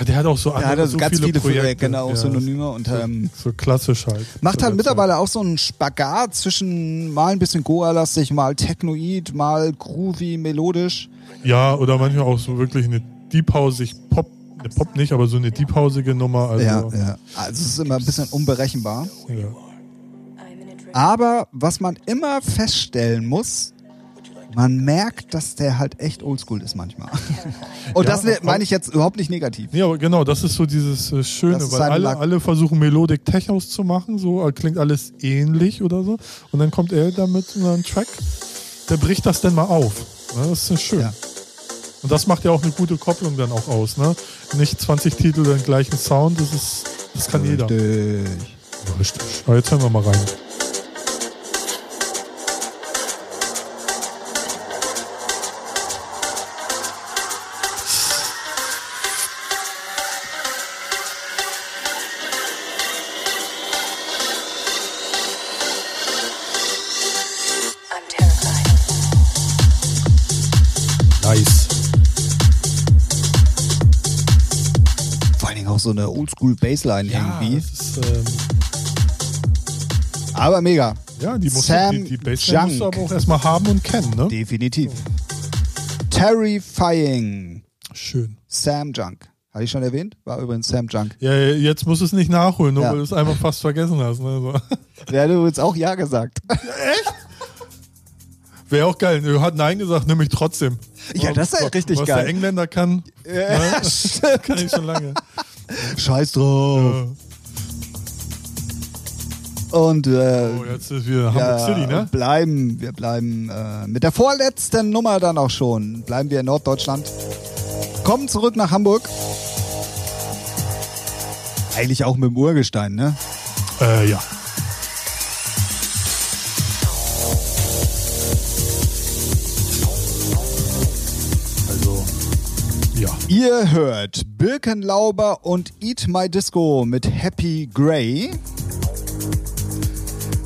Ah, Der hat auch so Er andere, hatte so ganz viele, Projekte. Projekte, genau, Ja. Synonyme und ähm, So klassisch halt. macht halt der mittlerweile auch so einen Spagat zwischen mal ein bisschen Goa-lastig, mal Technoid, mal groovy, melodisch. Ja, oder manchmal auch so wirklich eine deephausig Pop, ne Pop nicht, aber so eine deephausige Nummer. Also, Ja, ja. Also es ist immer ein bisschen unberechenbar. ja. Aber was man immer feststellen muss, man merkt, dass der halt echt oldschool ist manchmal. Und Ja, das ne- meine ich jetzt überhaupt nicht negativ. Nee, aber genau, das ist so dieses äh, Schöne, weil alle, alle versuchen Melodic Tech House zu machen, so äh, klingt alles ähnlich oder so. Und dann kommt er da mit einem Track, der bricht das dann mal auf. Das ist schön. Ja. Und das macht ja auch eine gute Kopplung dann auch aus. Ne? Nicht 20 Titel den gleichen Sound, das ist, das kann jeder. Richtig. Ja, Richtig. Aber jetzt hören wir mal rein. So eine oldschool Bassline Ja, irgendwie. ist, ähm, Aber mega. ja die, musst Sam die, die Bassline musst du Junk. aber auch erstmal haben und kennen. Ne? Definitiv. Terrifying. Schön. Sam Junk. Hatte ich schon erwähnt? War übrigens Sam Junk. Ja, jetzt musst du es nicht nachholen, nur Ja. weil du es einfach fast vergessen hast. Ne? So. Der hat übrigens auch Ja gesagt. Wäre auch geil. Er hat Nein gesagt, nämlich trotzdem. Ja, das ist ja richtig Was geil. der Engländer kann, Ja, ne? kann ich schon lange. Scheiß drauf. Und äh, Oh, jetzt ist wieder Hamburg ja, City, ne? bleiben, wir bleiben äh, mit der vorletzten Nummer dann auch schon. Bleiben wir in Norddeutschland. Kommen zurück nach Hamburg. Eigentlich auch mit dem Urgestein, ne? Äh, ja. Ihr hört Birkenlauber und Eat My Disco mit Happy Gray.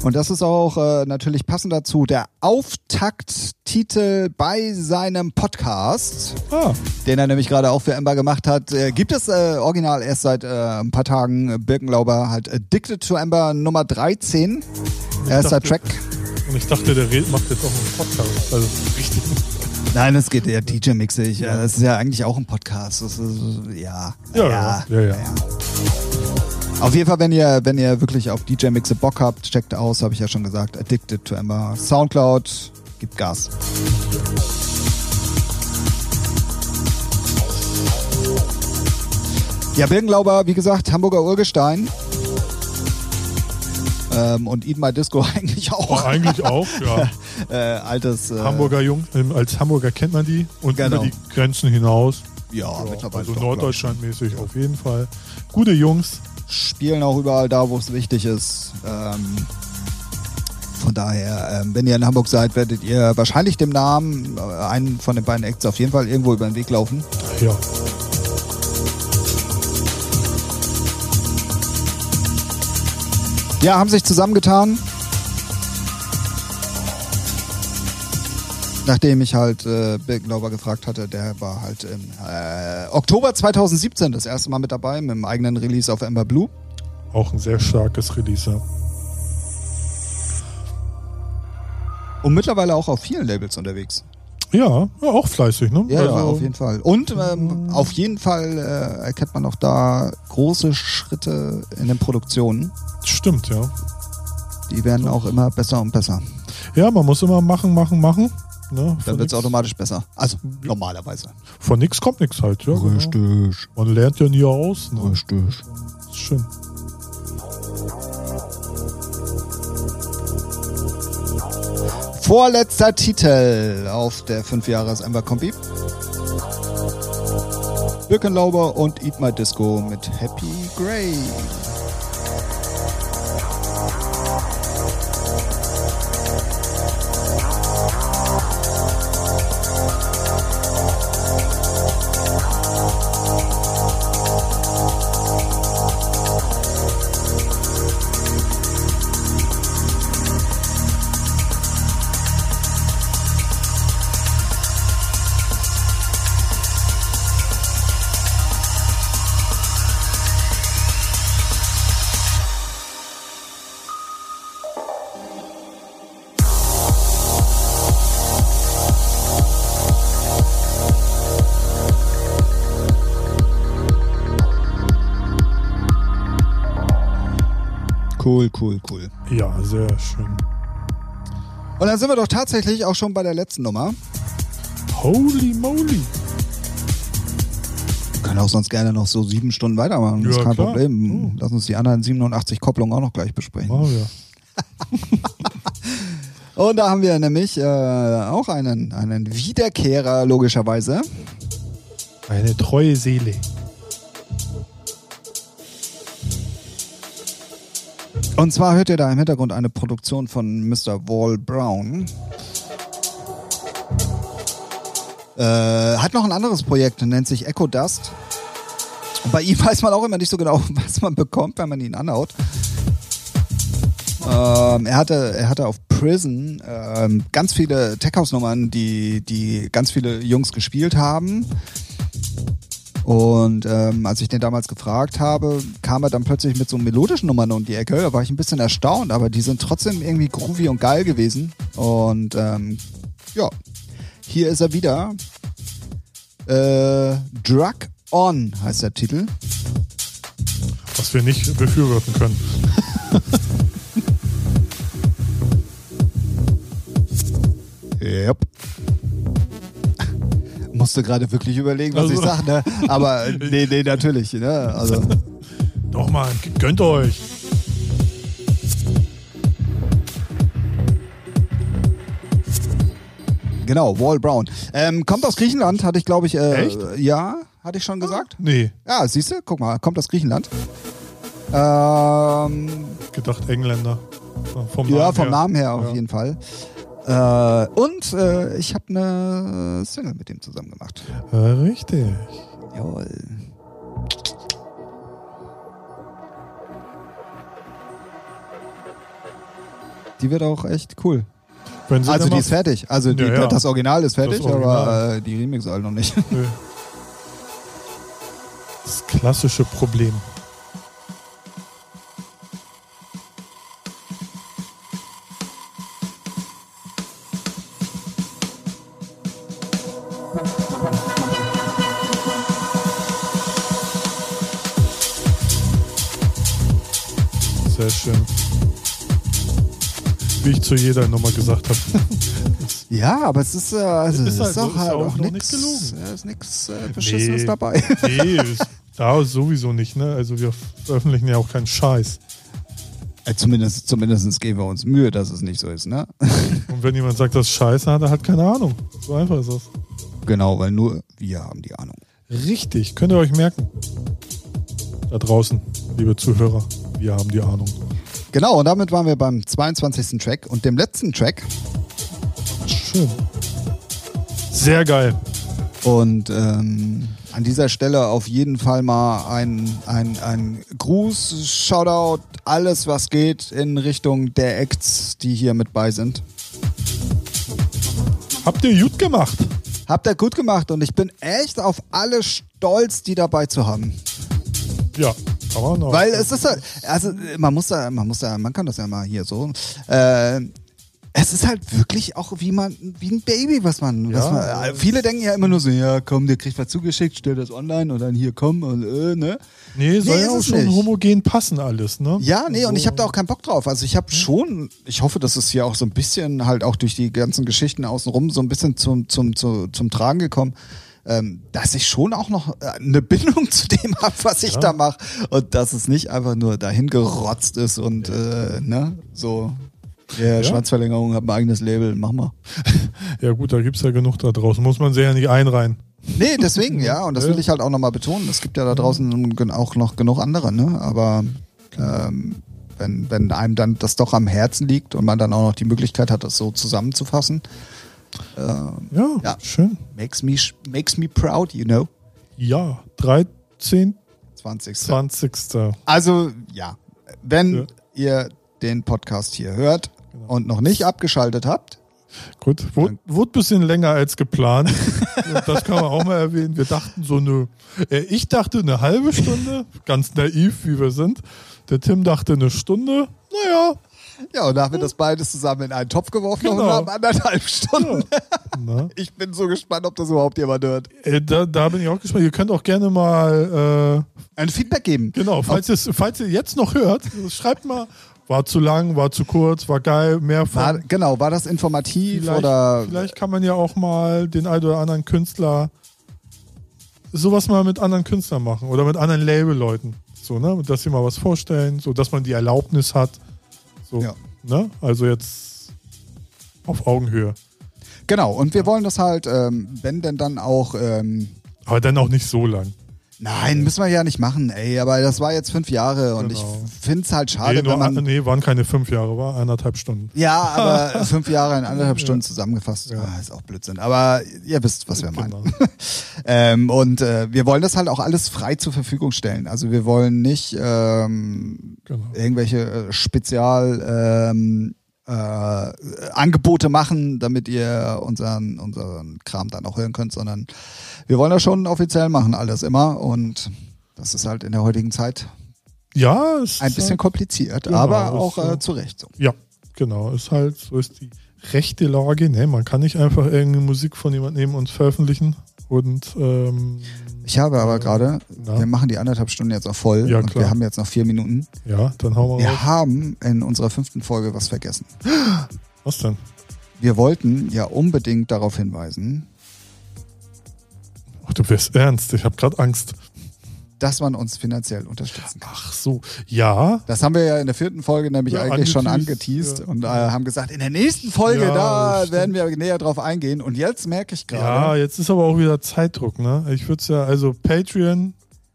Und das ist auch äh, natürlich passend dazu der Auftakttitel bei seinem Podcast, Ah, den er nämlich gerade auch für Ember gemacht hat. Äh, gibt es äh, original erst seit äh, ein paar Tagen Birkenlauber halt Addicted to Ember Nummer 13. Erster dachte- Track. und ich dachte, der Red macht jetzt auch einen Podcast. Also richtig. Nein, es geht eher DJ-mixig. Ja. Das ist ja eigentlich auch ein Podcast. Das ist, ja. Ja, ja, ja. ja. Auf jeden Fall, wenn ihr, wenn ihr wirklich auf DJ-Mixe Bock habt, checkt aus, habe ich ja schon gesagt. Addicted to Ember. Soundcloud, gibt Gas. Ja, Birkenlauber, wie gesagt, Hamburger Urgestein. Ähm, und Eat My Disco eigentlich Oh, auch. eigentlich auch, ja. Äh, altes. Äh, Hamburger Jung, ähm, als Hamburger kennt man die und Genau. über die Grenzen hinaus. Ja, Ja, mittlerweile. also Norddeutschland-mäßig auf jeden Fall. Gute Jungs. spielen auch überall da, wo es wichtig ist. Ähm, von daher, ähm, wenn ihr in Hamburg seid, werdet ihr wahrscheinlich dem Namen äh, einen von den beiden Acts auf jeden Fall irgendwo über den Weg laufen. Ja. Ja, haben sich zusammengetan. Nachdem ich halt äh, Birkenlauber gefragt hatte, der war halt im äh, Oktober 2017 das erste Mal mit dabei, mit dem eigenen Release auf Ember Blue. Auch ein sehr starkes Release. ja. Und mittlerweile auch auf vielen Labels unterwegs. Ja, ja, auch fleißig, ne? Ja, ja, Also, auf jeden Fall. Und ähm, auf jeden Fall äh, erkennt man auch da große Schritte in den Produktionen. Stimmt, ja. Die werden auch immer besser und besser. Ja, man muss immer machen, machen, machen. Ne? Dann wird es automatisch besser. Also normalerweise. von nix kommt nix halt, ja. Genau. Richtig. Man lernt ja nie aus. Ne? Richtig. Ist schön. Vorletzter Titel auf der 5 Jahres Ember Kombi. Birkenlauber und Eat My Disco mit Happy Grey. Cool, cool, cool. Ja, sehr schön. Und dann sind wir doch tatsächlich auch schon bei der letzten Nummer. Holy moly. Wir können auch sonst gerne noch so sieben Stunden weitermachen. Das Ja, ist kein klar. Problem. Oh. Lass uns die anderen 87 Kopplungen auch noch gleich besprechen. Oh ja. Und da haben wir nämlich äh, auch einen, einen Wiederkehrer, logischerweise. Eine treue Seele. Und zwar hört ihr da im Hintergrund eine Produktion von Mr. Wall Brown. Äh, hat noch ein anderes Projekt, nennt sich Echo Dust. Und bei ihm weiß man auch immer nicht so genau, was man bekommt, wenn man ihn anhaut. Ähm, er, hatte, er hatte auf Prison ähm, ganz viele Tech-House-Nummern, die, die ganz viele Jungs gespielt haben. Und ähm, als ich den damals gefragt habe, kam er dann plötzlich mit so melodischen Nummern um die Ecke. Da war ich ein bisschen erstaunt, aber die sind trotzdem irgendwie groovy und geil gewesen. Und ähm, ja, hier ist er wieder. Äh, Drug On heißt der Titel. Was wir nicht befürworten können. Yep. Musste gerade wirklich überlegen, was Also- ich sage, ne? Aber nee, nee, natürlich. Ne? Also, Doch mal, gönnt euch. genau, Wall Brown. Ähm, kommt aus Griechenland, hatte ich, glaube ich, äh, Echt? ja, hatte ich schon gesagt. Nee, Ja, siehst du, guck mal, kommt aus Griechenland. Ähm, gedacht Engländer. Vom ja, Namen vom her. Namen her auf Ja. jeden Fall. Äh, und äh, ich habe eine Single mit dem zusammen gemacht. Äh, richtig. Jawohl. Die wird auch echt cool. Also die ist fertig. Also die, Ja, ja. das Original ist fertig, Original. aber äh, die Remix halt noch nicht. Das klassische Problem. Sehr schön. Wie ich zu jeder Nummer gesagt habe. Ja, aber es ist, äh, also, Ist ist, halt so, auch, ist halt auch auch noch nix, nicht gelogen. äh, ist äh, Beschissenes Nee. dabei. Nee, ist, da sowieso nicht, ne? Also wir veröffentlichen ja auch keinen Scheiß. Äh, zumindest, zumindest geben wir uns Mühe, dass es nicht so ist, ne? Und wenn jemand sagt, das ist scheiße, hat er halt keine Ahnung. So einfach ist das. genau, weil nur wir haben die Ahnung. Richtig, könnt ihr euch merken. Da draußen, liebe Zuhörer, wir haben die Ahnung. Genau, und damit waren wir beim 22. Track und dem letzten Track. Schön. Sehr geil. Und ähm, an dieser Stelle auf jeden Fall mal ein, ein, ein Gruß, Shoutout, alles was geht in Richtung der Acts, die hier mit bei sind. Habt ihr gut gemacht. Habt ihr gut gemacht und ich bin echt auf alle stolz, die dabei zu haben. Ja, auch. Weil es ist halt, also man muss da, man muss da, man kann das ja mal hier so. Äh, es ist halt wirklich auch wie man, wie ein Baby, was man, was Ja. man äh, viele denken ja immer nur so, ja komm, der kriegt was zugeschickt, stell das online und dann hier komm und äh, ne. Nee, soll Nee, ja ist auch schon nicht. homogen passen alles, ne? Ja, nee, und ich habe da So. auch keinen Bock drauf. Also ich habe schon, ich hoffe, dass es hier auch so ein bisschen halt auch durch die ganzen Geschichten außenrum so ein bisschen zum, zum, zum, zum Tragen gekommen, ähm, dass ich schon auch noch äh, eine Bindung zu dem habe, was ich Ja. da mache und dass es nicht einfach nur dahin gerotzt ist und äh, ne, so. Ja, Schwanzverlängerung hat ein eigenes Label, mach mal. Ja gut, da gibt's ja genug da draußen. Muss man sich ja nicht einreihen. Nee, deswegen, ja, und das will ich halt auch nochmal betonen. Es gibt ja da draußen auch noch genug andere, ne? Aber ähm, wenn, wenn einem dann das doch am Herzen liegt und man dann auch noch die Möglichkeit hat, das so zusammenzufassen, Ja, Ja. schön. makes me, makes me proud, you know. Ja, 13. 20. 20. Also, ja, wenn Ja. ihr den Podcast hier hört und noch nicht abgeschaltet habt, Gut, wurde, wurde ein bisschen länger als geplant. das kann man auch mal erwähnen. Wir dachten so eine, äh, ich dachte eine halbe Stunde, ganz naiv, wie wir sind. Der Tim dachte eine Stunde. Naja, ja, und da haben wir das beides zusammen in einen Topf geworfen Genau. und haben anderthalb Stunden. na. Ich bin so gespannt, ob das überhaupt jemand hört. Äh, da, da bin ich auch gespannt. Ihr könnt auch gerne mal, äh, Ein Feedback geben. genau, falls, ihr's- falls ihr jetzt noch hört, schreibt mal, war zu lang, war zu kurz, war geil, mehr von. War, genau, war das informativ Vielleicht, oder vielleicht kann man ja auch mal den einen oder anderen Künstler sowas mal mit anderen Künstlern machen oder mit anderen Labelleuten. So, ne? Dass sie mal was vorstellen, so dass man die Erlaubnis hat. So, Ja. ne? Also jetzt auf Augenhöhe. genau. Und wir wollen das halt, ähm, wenn denn dann auch, ähm, Aber dann auch nicht so lang. Nein, müssen wir ja nicht machen, ey, aber das war jetzt fünf Jahre und Genau. ich finde es halt schade, nee, wenn man. nee, waren keine fünf Jahre, war eineinhalb Stunden. Ja, aber fünf Jahre in anderthalb Stunden zusammengefasst, Ja. ah, ist auch Blödsinn. Aber ihr wisst, was wir meinen. Genau. Ähm, und äh, wir wollen das halt auch alles frei zur Verfügung stellen. Also wir wollen nicht ähm, Genau. irgendwelche äh, Spezial ähm, äh, Angebote machen, damit ihr unseren, unseren Kram dann auch hören könnt, sondern wir wollen das schon offiziell machen, alles immer. Und das ist halt in der heutigen Zeit Ja, es ein ist bisschen halt, kompliziert, Genau, aber ist auch äh, zu Recht so. Ja, genau. Ist halt, so ist die rechte Lage. Ne, man kann nicht einfach irgendeine Musik von jemandem nehmen und veröffentlichen. Und ähm, Ich habe aber gerade, wir machen die anderthalb Stunden jetzt auch voll Ja, und klar. wir haben jetzt noch vier Minuten. ja, dann hauen wir raus. Wir haben in unserer fünften Folge was vergessen. Was denn? Wir wollten ja unbedingt darauf hinweisen, Ach, du wirst ernst. Ich habe gerade Angst. Dass man uns finanziell unterstützen kann. Ach so. Ja. Das haben wir ja in der vierten Folge nämlich Ja, eigentlich schon angeteased, angeteased ja. und äh, haben gesagt, in der nächsten Folge, Ja, da stimmt. werden wir näher drauf eingehen. Und jetzt merke ich Ja, gerade. jetzt ist aber auch wieder Zeitdruck, ne? Ich würde es ja, also Patreon,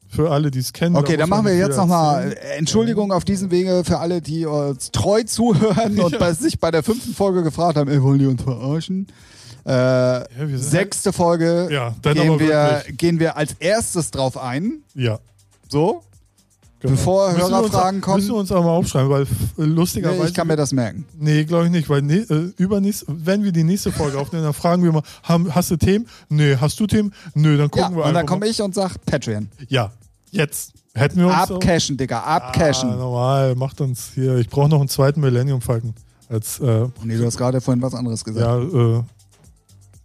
für alle, die es kennen. Okay, da dann machen wir jetzt nochmal. Entschuldigung auf diesem Wege für alle, die uns treu zuhören und bei sich bei der fünften Folge gefragt haben, ey, wollen die uns verarschen? Äh, sind sechste Folge Ja, dann gehen, wir, gehen wir als erstes drauf ein. Ja. So, Genau. Bevor Müssen Hörerfragen kommen? Müssen wir uns aber mal aufschreiben, weil nee, lustigerweise. ich kann mir das merken. Nee, glaube ich nicht, weil ne, äh, übernächst, wenn wir die nächste Folge aufnehmen, dann fragen wir mal, haben, hast du Themen? Nee, hast du Themen? Nö, dann Ja, gucken wir und dann einfach. komme ich und sag Patreon. Ja, jetzt. Hätten wir uns. Abcashen, Digga, abcashen. Ah, normal, macht uns hier. Ich brauche noch einen zweiten Millennium Falcon. Als, äh, nee, du hast gerade vorhin was anderes gesagt. ja, äh,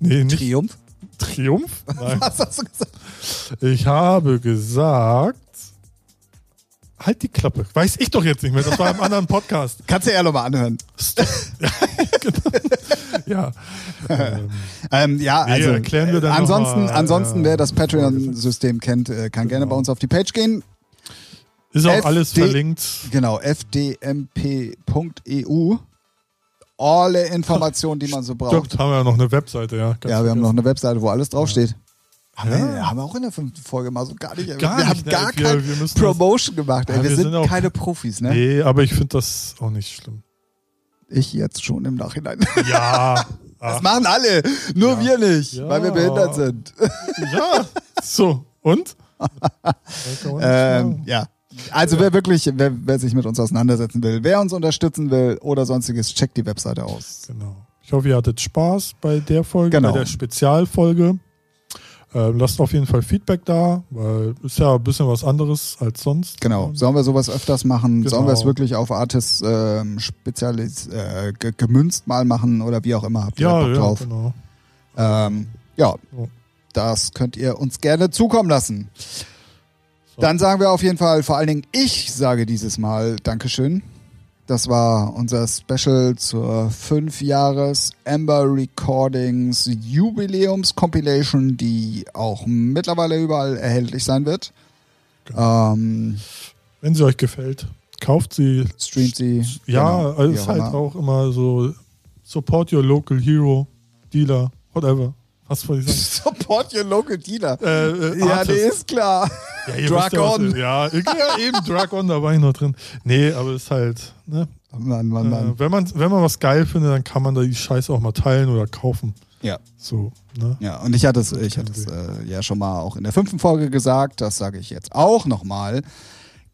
nee, nicht Triumph? Triumph? Nein. Was hast du gesagt? Ich habe gesagt. Halt die Klappe. Weiß ich doch jetzt nicht mehr. Das war im anderen Podcast. Kannst du ja nochmal anhören. Ja. Ähm, Ähm, ja, also erklären wir dann ansonsten, mal, ansonsten äh, wer das Patreon-System kennt, äh, kann gerne Genau. bei uns auf die Page gehen. ist auch FD alles verlinkt. Genau, fdmp.eu. Alle Informationen, die man so braucht. Stimmt, haben wir ja noch eine Webseite, ja. Ganz Ja, wir haben noch eine Webseite, wo alles draufsteht. Haben, Ja. wir, haben wir auch in der fünften Folge mal so gar nicht. Gar wir nicht, haben ne? gar Wir- keine wir Promotion gemacht. Ey. Ja, wir, wir sind, sind auch- keine Profis, ne? Nee, aber ich finde das auch nicht schlimm. Ich jetzt schon im Nachhinein. Ja. Das Ach, machen alle, nur Ja. wir nicht, Ja. weil wir behindert sind. ja. So, und? Ähm, ja. Also wer wirklich, wer, wer sich mit uns auseinandersetzen will, wer uns unterstützen will oder sonstiges, checkt die Webseite aus. Genau. Ich hoffe, ihr hattet Spaß bei der Folge, Genau. bei der Spezialfolge. Äh, lasst auf jeden Fall Feedback da, weil ist ja ein bisschen was anderes als sonst. Genau. Sollen wir sowas öfters machen? Genau. Sollen wir es wirklich auf Artists ähm, spezialis äh, ge gemünzt mal machen oder wie auch immer? Habt ihr Ja, Bock ja, drauf? genau. Ähm, ja, das könnt ihr uns gerne zukommen lassen. So. Dann sagen wir auf jeden Fall, vor allen Dingen ich sage dieses Mal Dankeschön. Das war unser Special zur 5 Jahres Amber Recordings Jubiläums Compilation, die auch mittlerweile überall erhältlich sein wird. Genau. Ähm, Wenn sie euch gefällt, kauft sie. streamt sie. Ja, genau, also ist halt auch immer so Support your local hero, Dealer, whatever. Was wollte ich sagen? Support your local dealer. Äh, äh, Ja, nee, ist klar. Ja, wisst ja, on. Ja, eben Drag on, da war ich noch drin. Nee, aber es ist halt, ne? Mann, Mann, Mann. Äh, wenn, man, wenn man was geil findet, dann kann man da die Scheiße auch mal teilen oder kaufen. Ja. So, ne? Ja, und ich hatte es, ich hatte es äh, ja schon mal auch in der fünften Folge gesagt, das sage ich jetzt auch nochmal.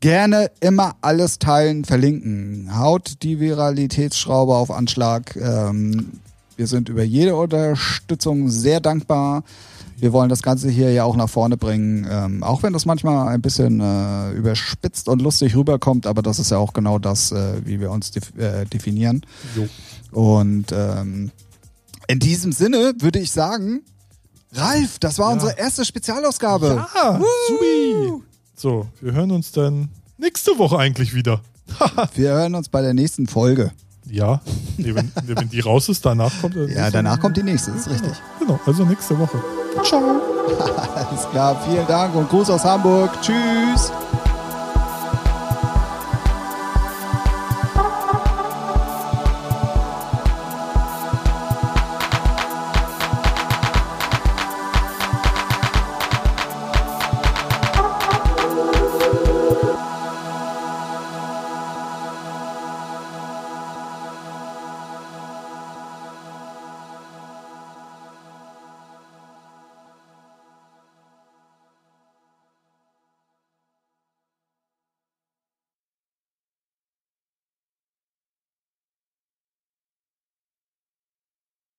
Gerne immer alles teilen, verlinken. Haut die Viralitätsschraube auf Anschlag. Ähm, wir sind über jede Unterstützung sehr dankbar. Wir wollen das Ganze hier ja auch nach vorne bringen, ähm, auch wenn das manchmal ein bisschen äh, überspitzt und lustig rüberkommt, aber das ist ja auch genau das, äh, wie wir uns def äh, definieren. Jo. Und ähm, in diesem Sinne würde ich sagen, Ralf, das war Ja. unsere erste Spezialausgabe. Ah, subi. So, wir hören uns dann nächste Woche eigentlich wieder. Wir hören uns bei der nächsten Folge. Ja, nee, wenn, wenn die raus ist, danach kommt. Ja, danach kommt die nächste, ist richtig. Genau, also nächste Woche. Ciao. Alles klar, vielen Dank und Gruß aus Hamburg. Tschüss.